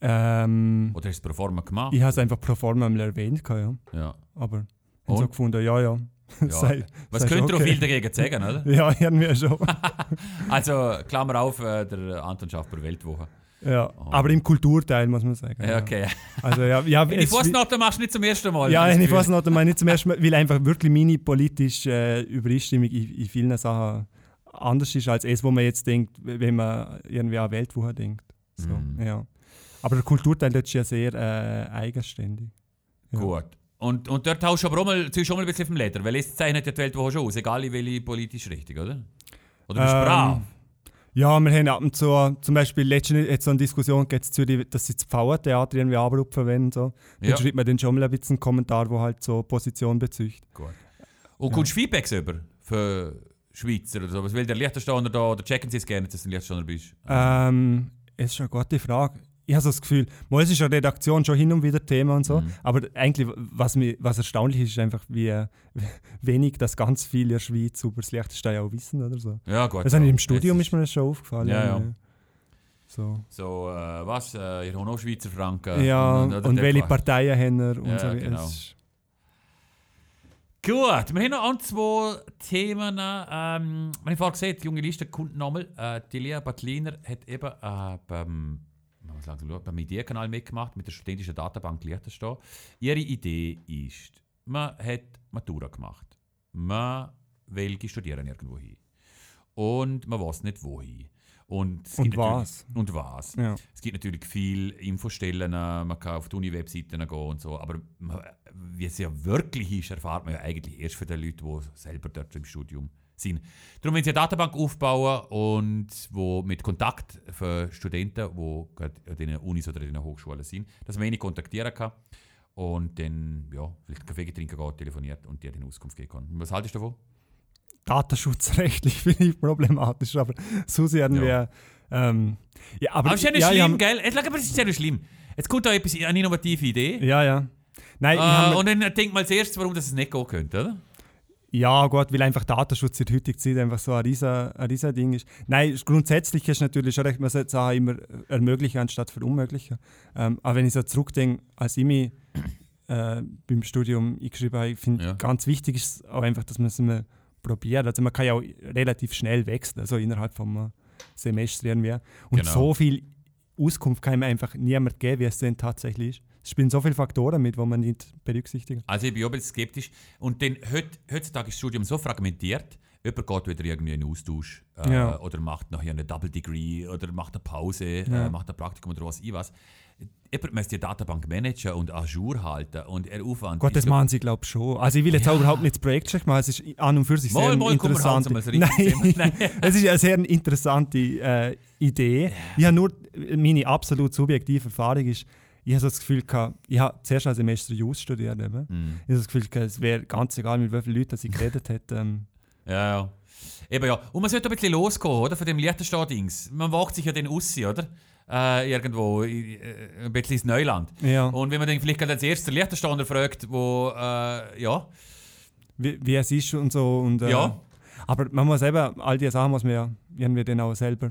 ähm, Oder hast du es pro forma gemacht? ich habe es einfach pro forma mal erwähnt. Ja. Ja. Aber Und? ich habe so gefunden, ja, ja. ja. <laughs> Sei- Was sei könnt ihr okay. viel dagegen sagen, oder? <laughs> Ja, irgendwie schon. <laughs> Also, Klammer auf, äh, der Anton schafft per Weltwoche. ja. Oh. Aber im Kulturteil muss man sagen. Ja, okay. Also, ja, ja, In die Fußnoten machst du nicht zum ersten Mal. Ja, das ich Gefühl. weiß noch, meine nicht zum ersten Mal, weil einfach wirklich meine politische äh, Übereinstimmung in, in vielen Sachen anders ist als es, wo man jetzt denkt, wenn man irgendwie an Weltwoche denkt. So, Mhm. ja. Aber der Kulturteil dort ist ja sehr äh, eigenständig. Ja. Gut. Und, und dort haust du aber auch mal, ziehst du auch mal ein bisschen dem Leder, weil es zeichnet ja die Weltwoche schon aus, egal in welche politische Richtung, oder? Oder bist du Ähm, brav? Ja, wir haben ab und zu, zum Beispiel letztens es so eine Diskussion gegeben, Zürich, dass sie das Pfauentheater irgendwie abrupfen wollen. So. Dann Ja. schreibt man dann schon mal ein bisschen einen Kommentar, wo halt so Position bezücht. Gut. Und kommst du Feedbacks über für Schweizer oder so? Was will der Liechtensteiner da oder checken sie es gerne, dass du ein Liechtensteiner bist? Ähm, ist eine gute Frage. Ich habe so das Gefühl, mal es ist eine Redaktion schon hin und wieder Thema und so, Mhm. aber eigentlich, was, mir, was erstaunlich ist, ist einfach, wie äh, <laughs> wenig das ganz viele in der Schweiz über das Liechtenstein auch wissen oder so. Ja, gut. Das habe ich im Studium ist mir das schon aufgefallen. Ja, ja. So. So, äh, was? Äh, ihr habt auch Schweizer Franken. Ja, und, oder der welche Part. Parteien haben wir und Ja, so. genau. Ist- Gut, wir haben noch ein, zwei Themen. Ähm, wenn ich vorher gesehen die junge Liste kommt nochmal. Äh, die Lea Batliner hat eben äh, beim muss langsam schauen, beim Ideenkanal mitgemacht, mit der studentischen Datenbank Liechtenstein. Ihre Idee ist, man hat Matura gemacht. Man will studieren irgendwo hin. Und man weiß nicht wohin. Und, es Und was? Und was. Ja. Es gibt natürlich viele Infostellen, man kann auf die Uni-Webseiten gehen und so, aber man, wie es ja wirklich ist, erfahrt man ja eigentlich erst von den Leuten, die selber dort im Studium sind. Darum, wenn sie eine Datenbank aufbauen und wo mit Kontakt für Studenten, die gerade an den Unis oder in den Hochschulen sind, dass man ihn kontaktieren kann und dann ja, vielleicht Kaffee trinken geht, telefoniert und dir den Auskunft geben kann. Was haltest du davon? Datenschutzrechtlich <laughs> finde ich problematisch, aber so sehr. Ja. Ähm, ja, aber, Aber es ist ja nicht ja, ich schlimm, hab- gell? Jetzt, schau, aber es ist ja nicht schlimm. Jetzt kommt da etwas, eine innovative Idee. Ja, ja. Nein, Äh, und dann denkt man als erstes, warum das nicht gehen könnte, oder? Ja, gut, weil einfach Datenschutz in der heutigen Zeit einfach so ein riesen, ein riesen Ding ist. Nein, grundsätzlich ist natürlich schon recht, man sollte Sachen immer ermöglichen anstatt verunmöglichen. Ähm, aber wenn ich so zurückdenke, als ich mich äh, beim Studium eingeschrieben habe, ich finde Ja. ganz wichtig ist auch einfach, dass man es immer probiert. Also man kann ja auch relativ schnell wechseln, also innerhalb vom Semester irgendwie. Und Genau. so viel Auskunft kann einem einfach niemand geben, wie es denn tatsächlich ist. Es spielen so viele Faktoren mit, die man nicht berücksichtigen. Also ich bin auch ein bisschen skeptisch. Und dann, heut, heutzutage ist das Studium so fragmentiert, jemand geht wieder irgendwie in einen Austausch äh, Ja. oder macht nachher eine Double Degree oder macht eine Pause, Ja. äh, macht ein Praktikum oder was ich was. Jemand müsste die Datenbank managen und jour halten und er Aufwand. Gott, das machen sie, glaube ich, schon. Also ich will jetzt Ja. auch überhaupt nicht das Projekt schlecht machen, es ist an und für sich Mal, sehr mal, interessant. Nein, <laughs> es ist eine sehr interessante äh, Idee. Ich habe nur, meine absolut subjektive Erfahrung ist, ich habe das Gefühl gehabt, ich habe zuerst ein Semester Jus studiert. Eben. Hm. Ich habe das Gefühl gehabt, es wäre ganz egal, mit wie vielen Leuten ich geredet hätte. Ähm, <laughs> Ja, ja. Eben ja. Und man sollte ein bisschen losgehen, oder? Von dem Liechtenstein-Dings. Man wagt sich ja dann aus, oder? Äh, irgendwo äh, ein bisschen ins Neuland. ja. Und wenn man dann vielleicht gerade als erster Liechtensteiner fragt, wo, äh, ja, wie, wie es ist und so. Und, äh, Ja. Aber man muss eben, all diese Sachen muss man ja irgendwie dann auch selber,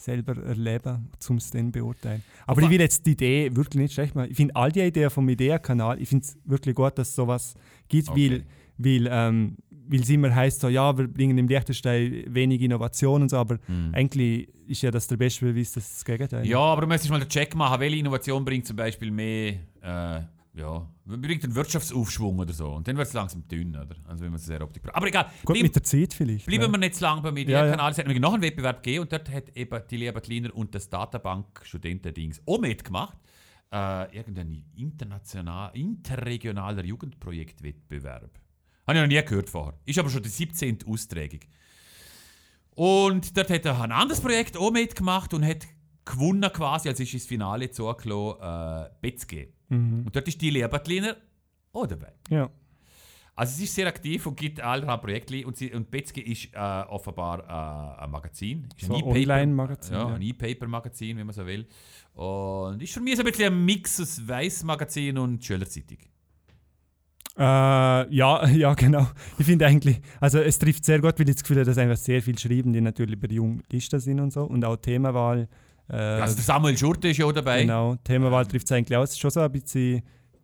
selber erleben, um es dann beurteilen. Aber Aber- ich will jetzt die Idee wirklich nicht schlecht machen. Ich finde all die Ideen vom Ideenkanal, ich finde es wirklich gut, dass es sowas gibt, Okay. weil, weil, ähm, weil es immer heisst, so, ja, wir bringen im Liechtenstein wenig Innovation und so, aber eigentlich ist ja das der beste Beweis, dass das Gegenteil Ja, aber du müsstest mal den Check machen, welche Innovation bringt zum Beispiel mehr, äh, ja, bringt einen Wirtschaftsaufschwung oder so. Und dann wird es langsam dünn, oder? Also wenn man es sehr optisch Aber egal, Gut, bleib, mit der Zeit vielleicht. bleiben ja. wir nicht zu lange beim Ja, Ideenkanal. Es hat nämlich noch einen Wettbewerb gegeben und dort hat eben die Liebe Kleiner und das Datenbank-Studentendings auch mitgemacht. Äh, irgendein international, interregionaler Jugendprojektwettbewerb. Habe ich noch nie gehört vorher. Ist aber schon die 17. Austragung. Und dort hat er ein anderes Projekt auch mitgemacht und hat gewonnen quasi, als ist ins Finale zugelassen, äh, Betzge. Mhm. Und dort ist die Lehrbartliner auch dabei. Ja. Also sie ist sehr aktiv und gibt allerhand Projekte und, sie, und Betzge ist äh, offenbar äh, ein Magazin. Ist So ein Online-Magazin, Ja, ja. ein E-Paper-Magazin, wenn man so will. Und ist für mich so ein bisschen ein Mix aus Weiss-Magazin und Schülerzeitung. Äh, ja, <laughs> ja, genau. Ich finde eigentlich, also es trifft sehr gut, weil ich das Gefühl habe, dass einfach sehr viel schreiben, die natürlich bei der jungen Liste sind und so. Und auch Themenwahl. Äh, Also der Samuel Schurte ist ja auch dabei. genau, Themenwahl trifft es eigentlich aus. Schon so ein bisschen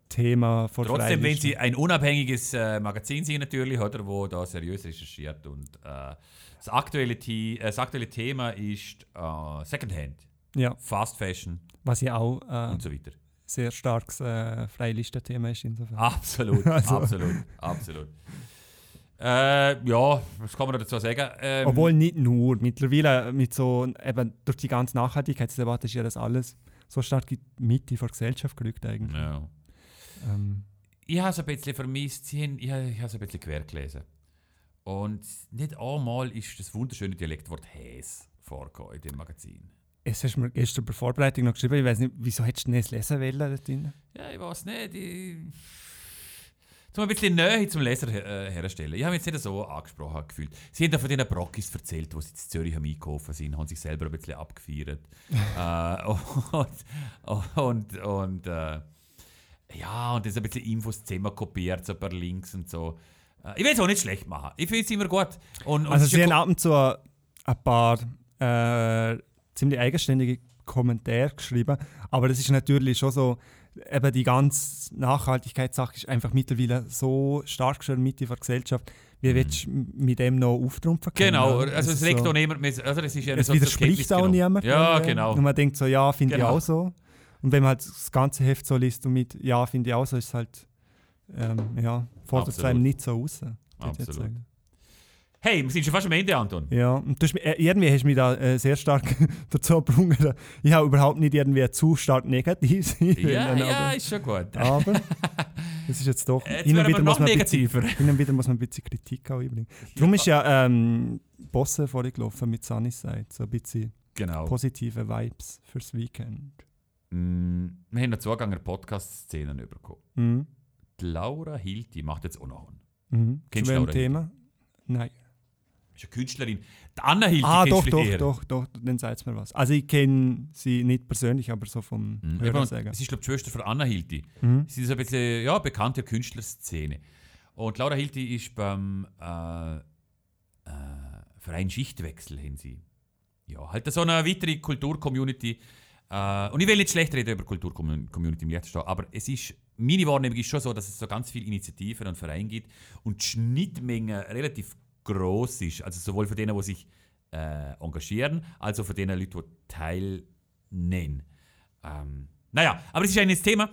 Thema vor Trotzdem, wenn sie ein unabhängiges äh, Magazin sind natürlich, oder, wo da seriös recherchiert und äh, das, aktuelle The äh, das aktuelle Thema ist äh, Secondhand, Ja, Fast Fashion was ja auch äh, und so weiter. sehr starkes äh, Freiliste-Thema ist insofern. Absolut, <laughs> Also- absolut, absolut. Äh, ja, was kann man da dazu sagen? Ähm, Obwohl nicht nur. Mittlerweile mit so, eben durch die ganze Nachhaltigkeitsdebatte ist ja das alles so stark in die Mitte der Gesellschaft gerückt eigentlich. Ja. Ähm, Ich habe es ein bisschen vermisst, ich habe ich habe es ein bisschen quer gelesen. Und nicht einmal ist das wunderschöne Dialektwort Häs vorgekommen in dem Magazin. es hast du mir gestern bei Vorbereitung noch geschrieben, ich weiß nicht, wieso hättest du nicht das lesen wollen? Ja, ich weiß nicht. Ich... Zum ein bisschen Nähe zum Leser äh, herstellen. Ich habe mich jetzt nicht so angesprochen gefühlt. Sie haben da von diesen Brockis erzählt, wo sie in Zürich am Einkaufen sind, haben sich selber ein bisschen abgefeiert. <laughs> äh, und und, und äh, ja, und das ein bisschen Infos zusammen kopiert, so ein paar Links und so. Äh, ich will es auch nicht schlecht machen. Ich finde es immer gut. Und, und Also sie ja haben ab und zu ein paar äh, ziemlich eigenständige Kommentar geschrieben. Aber das ist natürlich schon so, eben die ganze Nachhaltigkeitssache ist einfach mittlerweile so stark schon in der Gesellschaft. Wie willst du mit dem noch auftrumpfen können? Genau, oder? also es legt so, auch niemand mehr, also es ist ja Es so widerspricht auch genommen. niemand. Ja, genau. Und man denkt so, ja, finde Genau. ich auch so. Und wenn man halt das ganze Heft so liest und mit ja, finde ich auch so, ist es halt, ähm, ja, fordert es einem nicht so raus. Absolut. Hey, wir sind schon fast am Ende, Anton. Ja, und du hast, mich- äh, irgendwie hast du mich da äh, sehr stark <laughs> dazu gebrungen. Ich habe überhaupt nicht irgendwie zu stark negativ <laughs> sein Ja, wollen, ja, aber, ist schon gut. aber <laughs> es ist jetzt doch, Jetzt wir wieder muss man ein bisschen, negativer. und wieder muss man ein bisschen Kritik auch einbringen. Darum ist ja ähm, Bosse vorgelaufen mit Sunny Side, so ein bisschen Genau. positive Vibes fürs Weekend. Mm, wir haben noch Zugang an Podcast-Szenen bekommen. Mhm. Die Laura Hilti macht jetzt auch noch einen. Mhm. Kennst Zu du welchem Thema? Nein. Ist eine Künstlerin. Die Anna Hilti Ah, doch, doch, eher. doch, doch, dann sagt mir was. Also ich kenne sie nicht persönlich, aber so vom Mhm. Sagen. Sie ist, glaube ich, die Schwester von Anna Hilti. Mhm. Sie ist ein bisschen ja, bekannt in der Künstlerszene. Und Laura Hilti ist beim äh, äh, Verein Schichtwechsel, haben sie. Ja, halt so eine weitere Kulturcommunity. Äh, und ich will nicht schlecht reden über Kulturcommunity im letzten Jahr, aber es ist, meine Wahrnehmung ist schon so, dass es so ganz viele Initiativen und Vereine gibt und die Schnittmenge relativ groß ist. Also sowohl von denen, die sich äh, engagieren, als auch von den Leuten, die teilnehmen. Ähm, naja, aber das ist ein Thema.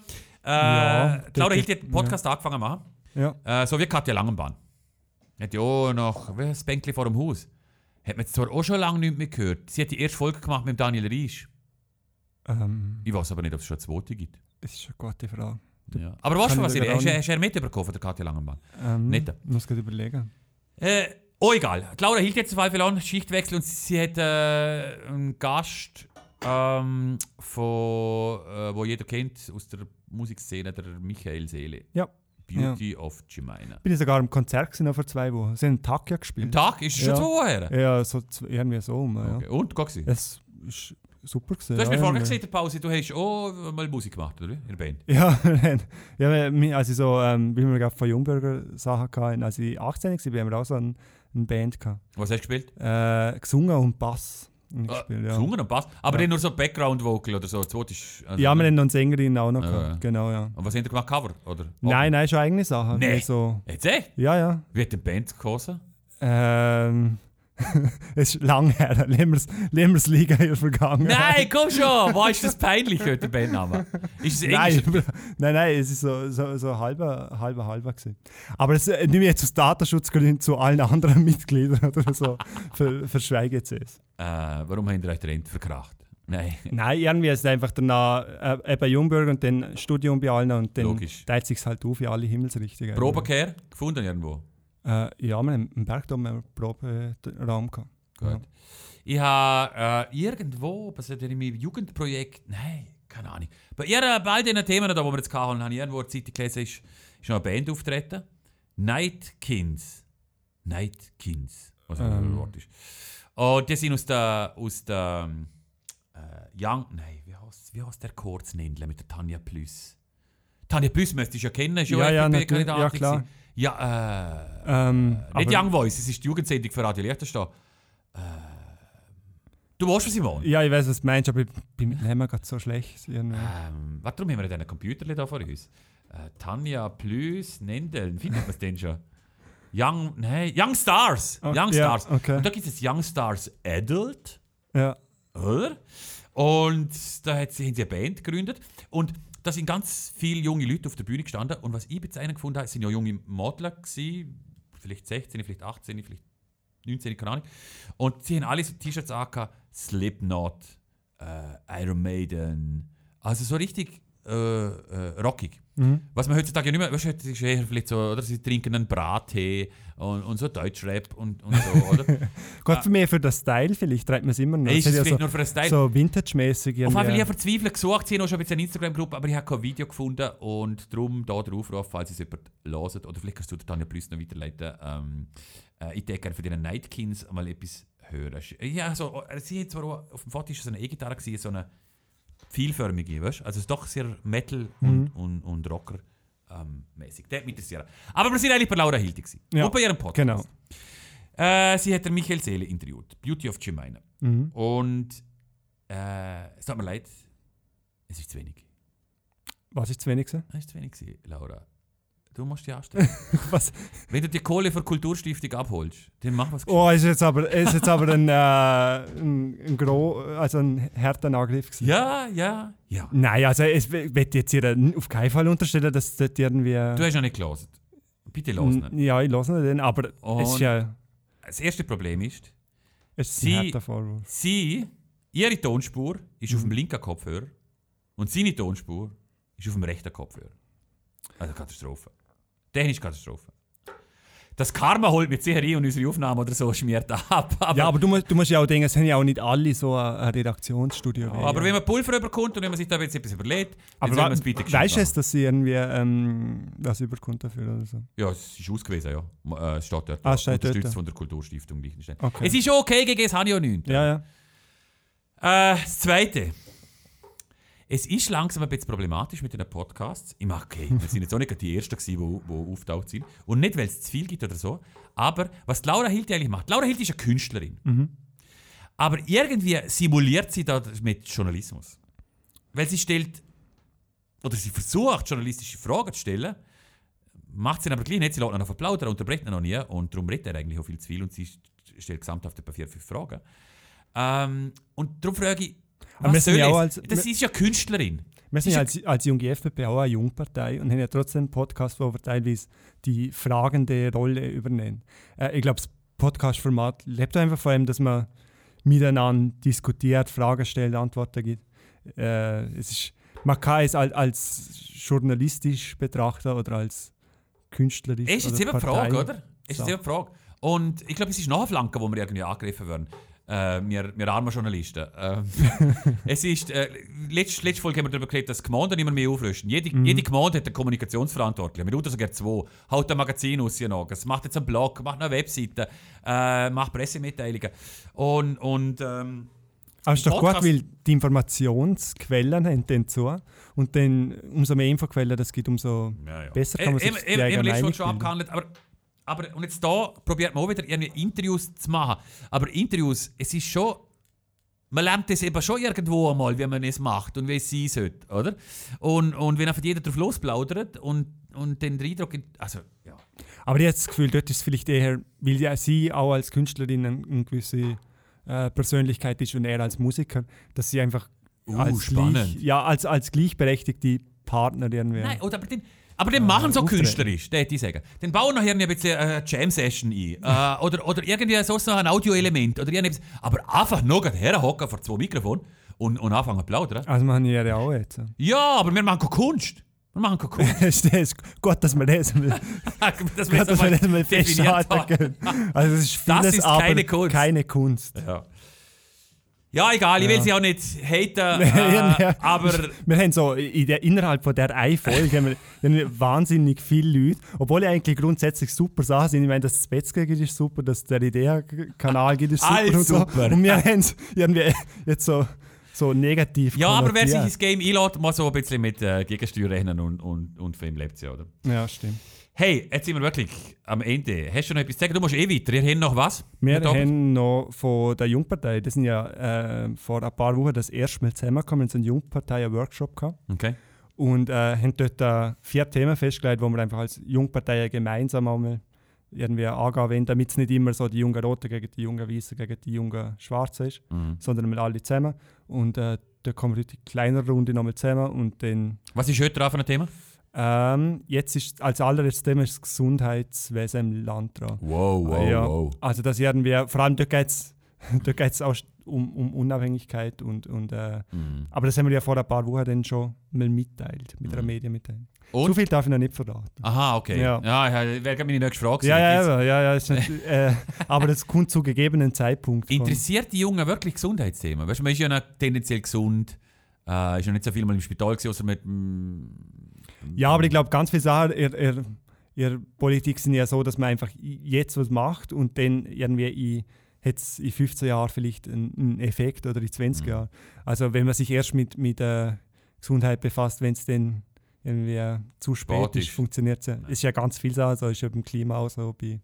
Äh, Ja, Laura hat einen Podcast angefangen zu machen. Ja. Äh, so wie Katja Langenbahn. Hat ja auch noch, wie das Bänkli vor dem Haus? Hat man jetzt zwar auch schon lange nicht mehr gehört. Sie hat die erste Folge gemacht mit Daniel Riesch. Ähm, Ich weiß aber nicht, ob es schon eine zweite gibt. das ist eine gute Frage. Ja. Aber weißt du, was ich hast, du- du mitbekommen von der Katja Langenbahn? Ähm, Nicht. Ich muss gerade überlegen. Äh, oh, egal. Laura hielt jetzt Fall an, Schichtwechsel, und sie, hat äh, einen Gast, ähm, von, äh, wo jeder kennt aus der Musikszene, der Michael Seele. Ja. Beauty of Jemina. Bin ich sogar im Konzert gewesen, vor zwei Wochen. Sie haben einen Tag ja Im gespielt. Tag ist es schon Ja. zwei Wochen her. Ja, so irgendwie so. Um, ja. Okay. Und, guck sie. Es ist super gewesen. Du hast mir vorher gesagt, Pause, du hast auch mal Musik gemacht, oder? In der Band. <laughs> Ja, nein. ja als ich so, ähm, wie wir gerade von Jungburger Sachen hatten, als ich 18 war, haben wir auch so eine, eine Band gehabt. Was hast du gespielt? Äh, gesungen und Bass. Ah, gespielt, ja. Gesungen und Bass. Aber Ja. nur so Background-Vocal oder so. Ist, also- ja, wir haben noch eine Sängerin auch noch Ja, gehabt. ja. Genau, ja. Und was habt ihr gemacht? Cover? Oder? Nein, nein, schon eigene Sachen. Nee. So, Jetzt echt? ja, ja. Wie hat die Band geheißen? Ähm, <laughs> es ist lang her. Lassen wir es- liegen in der Vergangenheit. Nein, komm schon! Wo ist das peinlich, heute <laughs> der Bandname? Ist es Nein, <laughs> nein, nein, es ist so, so, so halber, halber, halber gewesen. Aber das äh, nehme ich jetzt aus Datenschutzgründen zu allen anderen Mitgliedern oder so. Ver, verschweige jetzt es. Äh, warum habt ihr euch Trend verkracht? Nein. Nein, irgendwie ist es einfach danach äh, eben Jungburg und dann Studium bei allen und dann Logisch. teilt sich halt auf in alle Himmelsrichtungen. Probekehr? Gefunden irgendwo? Äh, ja, wir haben im Bergdom einen Proberaum gehabt. Gut. Ja. Ich habe äh, irgendwo, was hat er in meinem Jugendprojekt, nein, keine Ahnung. Bei ihr, bei all diesen Themen, da, die wir jetzt hatten, habe ich irgendwo in der Zeitung gelesen, ist, ist noch eine Band auftreten. Nightkins. Nightkins. Was auch immer Ähm. ein Wort ist. Und die sind aus der, aus der ähm, äh, Young, nein, wie heißt, wie heißt der Kurznändler mit der Tanja Plüss? Tanja Plüss müsstest du ja kennen, ist Ja, ja. FDP-Kandidatin Ja, klar. gewesen. Ja, äh, Ähm, nicht aber- Young Voice, es ist die Jugendsendung für Radio Liechtenstein. Äh, du weißt, was ich meine? Ja, ich weiß, was du meinst, aber ich bin mit Namen gerade so schlecht. Ähm, was, darum haben wir denn ein Computer da vor uns? Äh, Tanja Plüs Nendeln, findet man es denn schon? Young, nein, Young Stars! Oh, Young ja, Stars. okay. Und da gibt es Young Stars Adult, Ja. oder? Und da hat sie, haben sie eine Band gegründet. Und da sind ganz viele junge Leute auf der Bühne gestanden. Und was ich bei einem gefunden habe, sind ja junge Modler gewesen, vielleicht 16, vielleicht 18, vielleicht 19, keine Ahnung. Und sie haben alle so T-Shirts angehabt, Slipknot, äh, Iron Maiden. Also so richtig äh, äh, rockig. Mhm. Was man heutzutage nicht mehr, weißt du, ist eher vielleicht so, oder sie trinken einen Brattee und, und so Deutschrap und, und so, <laughs> oder? Gott, für mich für den Style vielleicht treibt man es immer noch. Ist Es vielleicht ja nur für einen Style? so, Vintage-mäßig. Auf jeden Fall, ich habe verzweifelt gesucht, sie auch schon eine Instagram-Gruppe, aber ich habe kein Video gefunden und darum da der Aufruf, falls es jemand hört, oder vielleicht kannst du Tanja Plüss noch weiterleiten, ähm, äh, ich denke gerne für den Nightkins mal etwas hören. Ja, so, äh, sie hat zwar auf dem Foto ist so eine E-Gitarre so eine vielförmige, weißt du? Also es ist doch sehr Metal und, und, und Rocker ähm, mäßig. Das hat mich interessiert. Aber wir sind eigentlich bei Laura Hilti gewesen. Ja, und bei ihrem Podcast. Genau. Äh, sie hat den Michael Seele interviewt, Beauty of Jemina. Mhm. Und Äh, es tut mir leid, es ist zu wenig. Was ist zu wenig? Es ist zu wenig, Laura. Du musst dich anstellen. <laughs> Was? Wenn du die Kohle für Kulturstiftung abholst, dann mach was Oh, ist jetzt aber, ist jetzt aber ein, äh, ein, ein, gro also ein harter Angriff gewesen. Ja, ja, ja. Nein, also es wird jetzt ihr auf keinen Fall unterstellen, dass das irgendwie... Du hast noch nicht gelesen. Bitte los nicht. Ja, ich höre nicht, aber Und es ist ja... Das erste Problem ist, ist Sie- sie, ihre Tonspur ist auf Mhm. dem linken Kopfhörer und seine Tonspur ist auf dem rechten Kopfhörer. Also Katastrophe. Technisch Katastrophe. Das Karma holt mit sicher ein und unsere Aufnahme oder so schmiert ab. <laughs> Aber, Ja, aber du musst, du musst ja auch denken, es haben ja auch nicht alle so ein ein Redaktionsstudio. wie- aber wenn man Pulver überkommt und wenn man sich da jetzt etwas überlegt, dann aber soll man es bitte gescheit weißt du es, dass sie irgendwie ähm, was überkommt dafür oder so? Ja, es ist ausgewiesen, ja. Äh, Es steht dort. Ah, es steht dort. unterstützt von der Kulturstiftung Liechtenstein. Okay. Es ist okay, gegen das habe ich auch nichts. Ja, ja. Äh, das Zweite. Es ist langsam ein bisschen problematisch mit den Podcasts. Ich mag, okay, wir sind jetzt auch nicht die Ersten, die, die auftaucht sind. Und nicht, weil es zu viel gibt oder so. Aber was Laura Hilti eigentlich macht, Laura Hilti ist eine Künstlerin. Aber irgendwie simuliert sie da mit Journalismus. Weil sie stellt, oder sie versucht, journalistische Fragen zu stellen, macht sie aber gleich nicht. Sie lässt ihn noch plaudern, unterbricht ihn noch nie. Und darum redet er eigentlich auch viel zu viel und sie stellt gesamthaft etwa vier, fünf Fragen. Ähm, und darum frage ich, Aber wir sind ja auch als- Das ist ja Künstlerin. Wir sind ja als, als junge FDP auch eine Jungpartei und haben ja trotzdem einen Podcast, wo wir teilweise die fragende Rolle übernehmen. Äh, ich glaube, das Podcast-Format lebt einfach vor allem, dass man miteinander diskutiert, Fragen stellt, Antworten gibt. Äh, es ist, man kann es als, als journalistisch betrachten oder als künstlerisch. Ist jetzt eben die Frage, oder? Ist jetzt eben die Frage. Und ich glaube, es ist noch eine Flanke, wo wir irgendwie angegriffen werden. Äh, wir, wir armen Journalisten. Ähm, <laughs> es ist, äh, letzte, letzte Folge haben wir darüber geredet, dass die Gemeinden immer mehr aufrüsten. Jede, Mhm. jede Gemeinde hat einen Kommunikationsverantwortlichen. Wir sogar zwei. Haut ein Magazin aus, es macht jetzt einen Blog, macht eine Webseite, äh, macht Pressemitteilungen. Und, und ähm, Aber es ist doch gut, Podcast- weil die Informationsquellen haben dann zu. Und dann umso mehr Infoquellen es gibt, umso Ja, ja. besser kann man sich die eben letztes Mal Meinung schon abgehandelt, aber, aber und jetzt da probiert man auch wieder irgendwie Interviews zu machen. Aber Interviews, es ist schon, man lernt das eben schon irgendwo einmal, wie man es macht und wie es sein sollte, oder? Und, und wenn einfach jeder drauf losplaudert und, und den Eindruck, also, ja. Aber ich habe das Gefühl, dort ist es vielleicht eher, weil ja sie auch als Künstlerin eine, gewisse äh, Persönlichkeit ist und er als Musiker, dass sie einfach Uh, als, spannend. Gleich, ja, als, als gleichberechtigte Partner irgendwie. Nein, oder, aber den, aber den machen so auftreten. künstlerisch, das hätte ich sagen. Den bauen nachher ein bisschen eine Jam-Session ein. äh, <laughs> oder, oder irgendwie so, ein Audioelement. Oder. Aber einfach nur herhocken vor zwei Mikrofonen und, und anfangen zu plaudern. Also machen die ja auch jetzt. Ja, aber wir machen keine Kunst. Wir machen keine Kunst. <laughs> Es ist gut, dass wir das, das wir dass wir das mal <laughs> definiert festhalten können. Also es ist Das vieles, ist aber keine Kunst. Keine Kunst. Ja. Ja, egal, ich will sie auch nicht haten, <laughs> äh, aber Wir haben so in der, innerhalb von der einen Folge haben wir, <laughs> haben wir wahnsinnig viele Leute, obwohl eigentlich grundsätzlich super Sachen sind. Ich meine, dass das Betzger gibt, ist super, dass der Idea-Kanal gibt, ist super. Alles und, so. super. und wir haben es irgendwie jetzt so, so negativ ja, aber wer sich ins Game einlädt, muss so ein bisschen mit äh, Gegensteuer rechnen und, und, und von ihm lebt sie, oder? Ja, stimmt. Hey, jetzt sind wir wirklich am Ende. Hast du noch etwas zu sagen? Du musst eh weiter. Ihr habt noch was? Wir haben noch von der Jungpartei, das sind ja äh, vor ein paar Wochen das erste Mal zusammengekommen, so einen Jungpartei-Workshop gehabt. Okay. Und äh, haben dort äh, vier Themen festgelegt, wo wir einfach als Jungpartei gemeinsam einmal irgendwie angehen wollen, damit es nicht immer so die jungen Roten gegen die jungen Weißen gegen die jungen Schwarzen ist, Mhm. sondern wir alle zusammen. Und äh, da kommen wir heute in kleiner Runde nochmal zusammen und dann Was ist heute dran für ein Thema? Ähm, jetzt ist als allererstes Thema das Gesundheitswesen im Land dran. Wow, wow, ja, wow. Also das werden wir, vor allem dort geht es <laughs> geht's auch um, um Unabhängigkeit und, und äh, Mhm. aber das haben wir ja vor ein paar Wochen dann schon mal mitteilt, mit einer Mhm. Medienmitteilung. Und? So viel darf ich noch nicht verraten. Aha, okay. Ja. Ja, ja wäre meine nächste Frage. Ja, ja, ja, ja, ja ist nicht, <laughs> äh, aber das kommt zu gegebenen Zeitpunkt. Interessiert die Jungen wirklich Gesundheitsthemen? Weißt du, man ist ja tendenziell gesund, äh, ist ja nicht so viel mal im Spital gewesen, außer mit. mm, Ja, aber ich glaube, ganz viele Sachen in in- in Politik sind ja so, dass man einfach jetzt was macht und dann irgendwie in, hat's in 15 Jahren vielleicht einen, Effekt oder in 20 Mhm. Jahren. Also wenn man sich erst mit, mit äh, Gesundheit befasst, wenn es dann irgendwie äh, zu spät Spät ist, funktioniert es ja. Es ist ja ganz viel so, also ist ja beim Klima auch so, bei,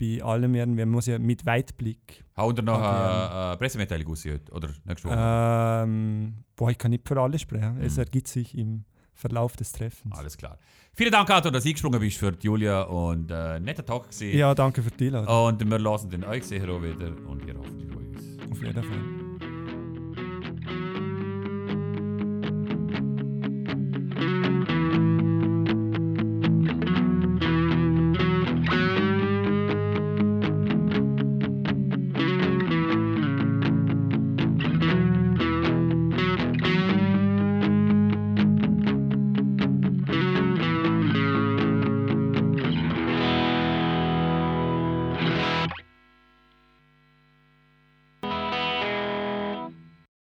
bei allem irgendwie, man muss ja mit Weitblick. Hauen wir noch eine, eine Pressemitteilung raus heute? Oder nächste Woche? Ähm, boah, ich kann nicht für alle sprechen. Es Mhm. ergibt sich im Verlauf des Treffens. Alles klar. Vielen Dank, Arthur, dass du eingesprungen bist für die Julia und äh, netter Tag gewesen. Ja, danke für die Einladung. Und wir lassen den euch sicher auch wieder und ihr auch uns. Auf jeden Fall.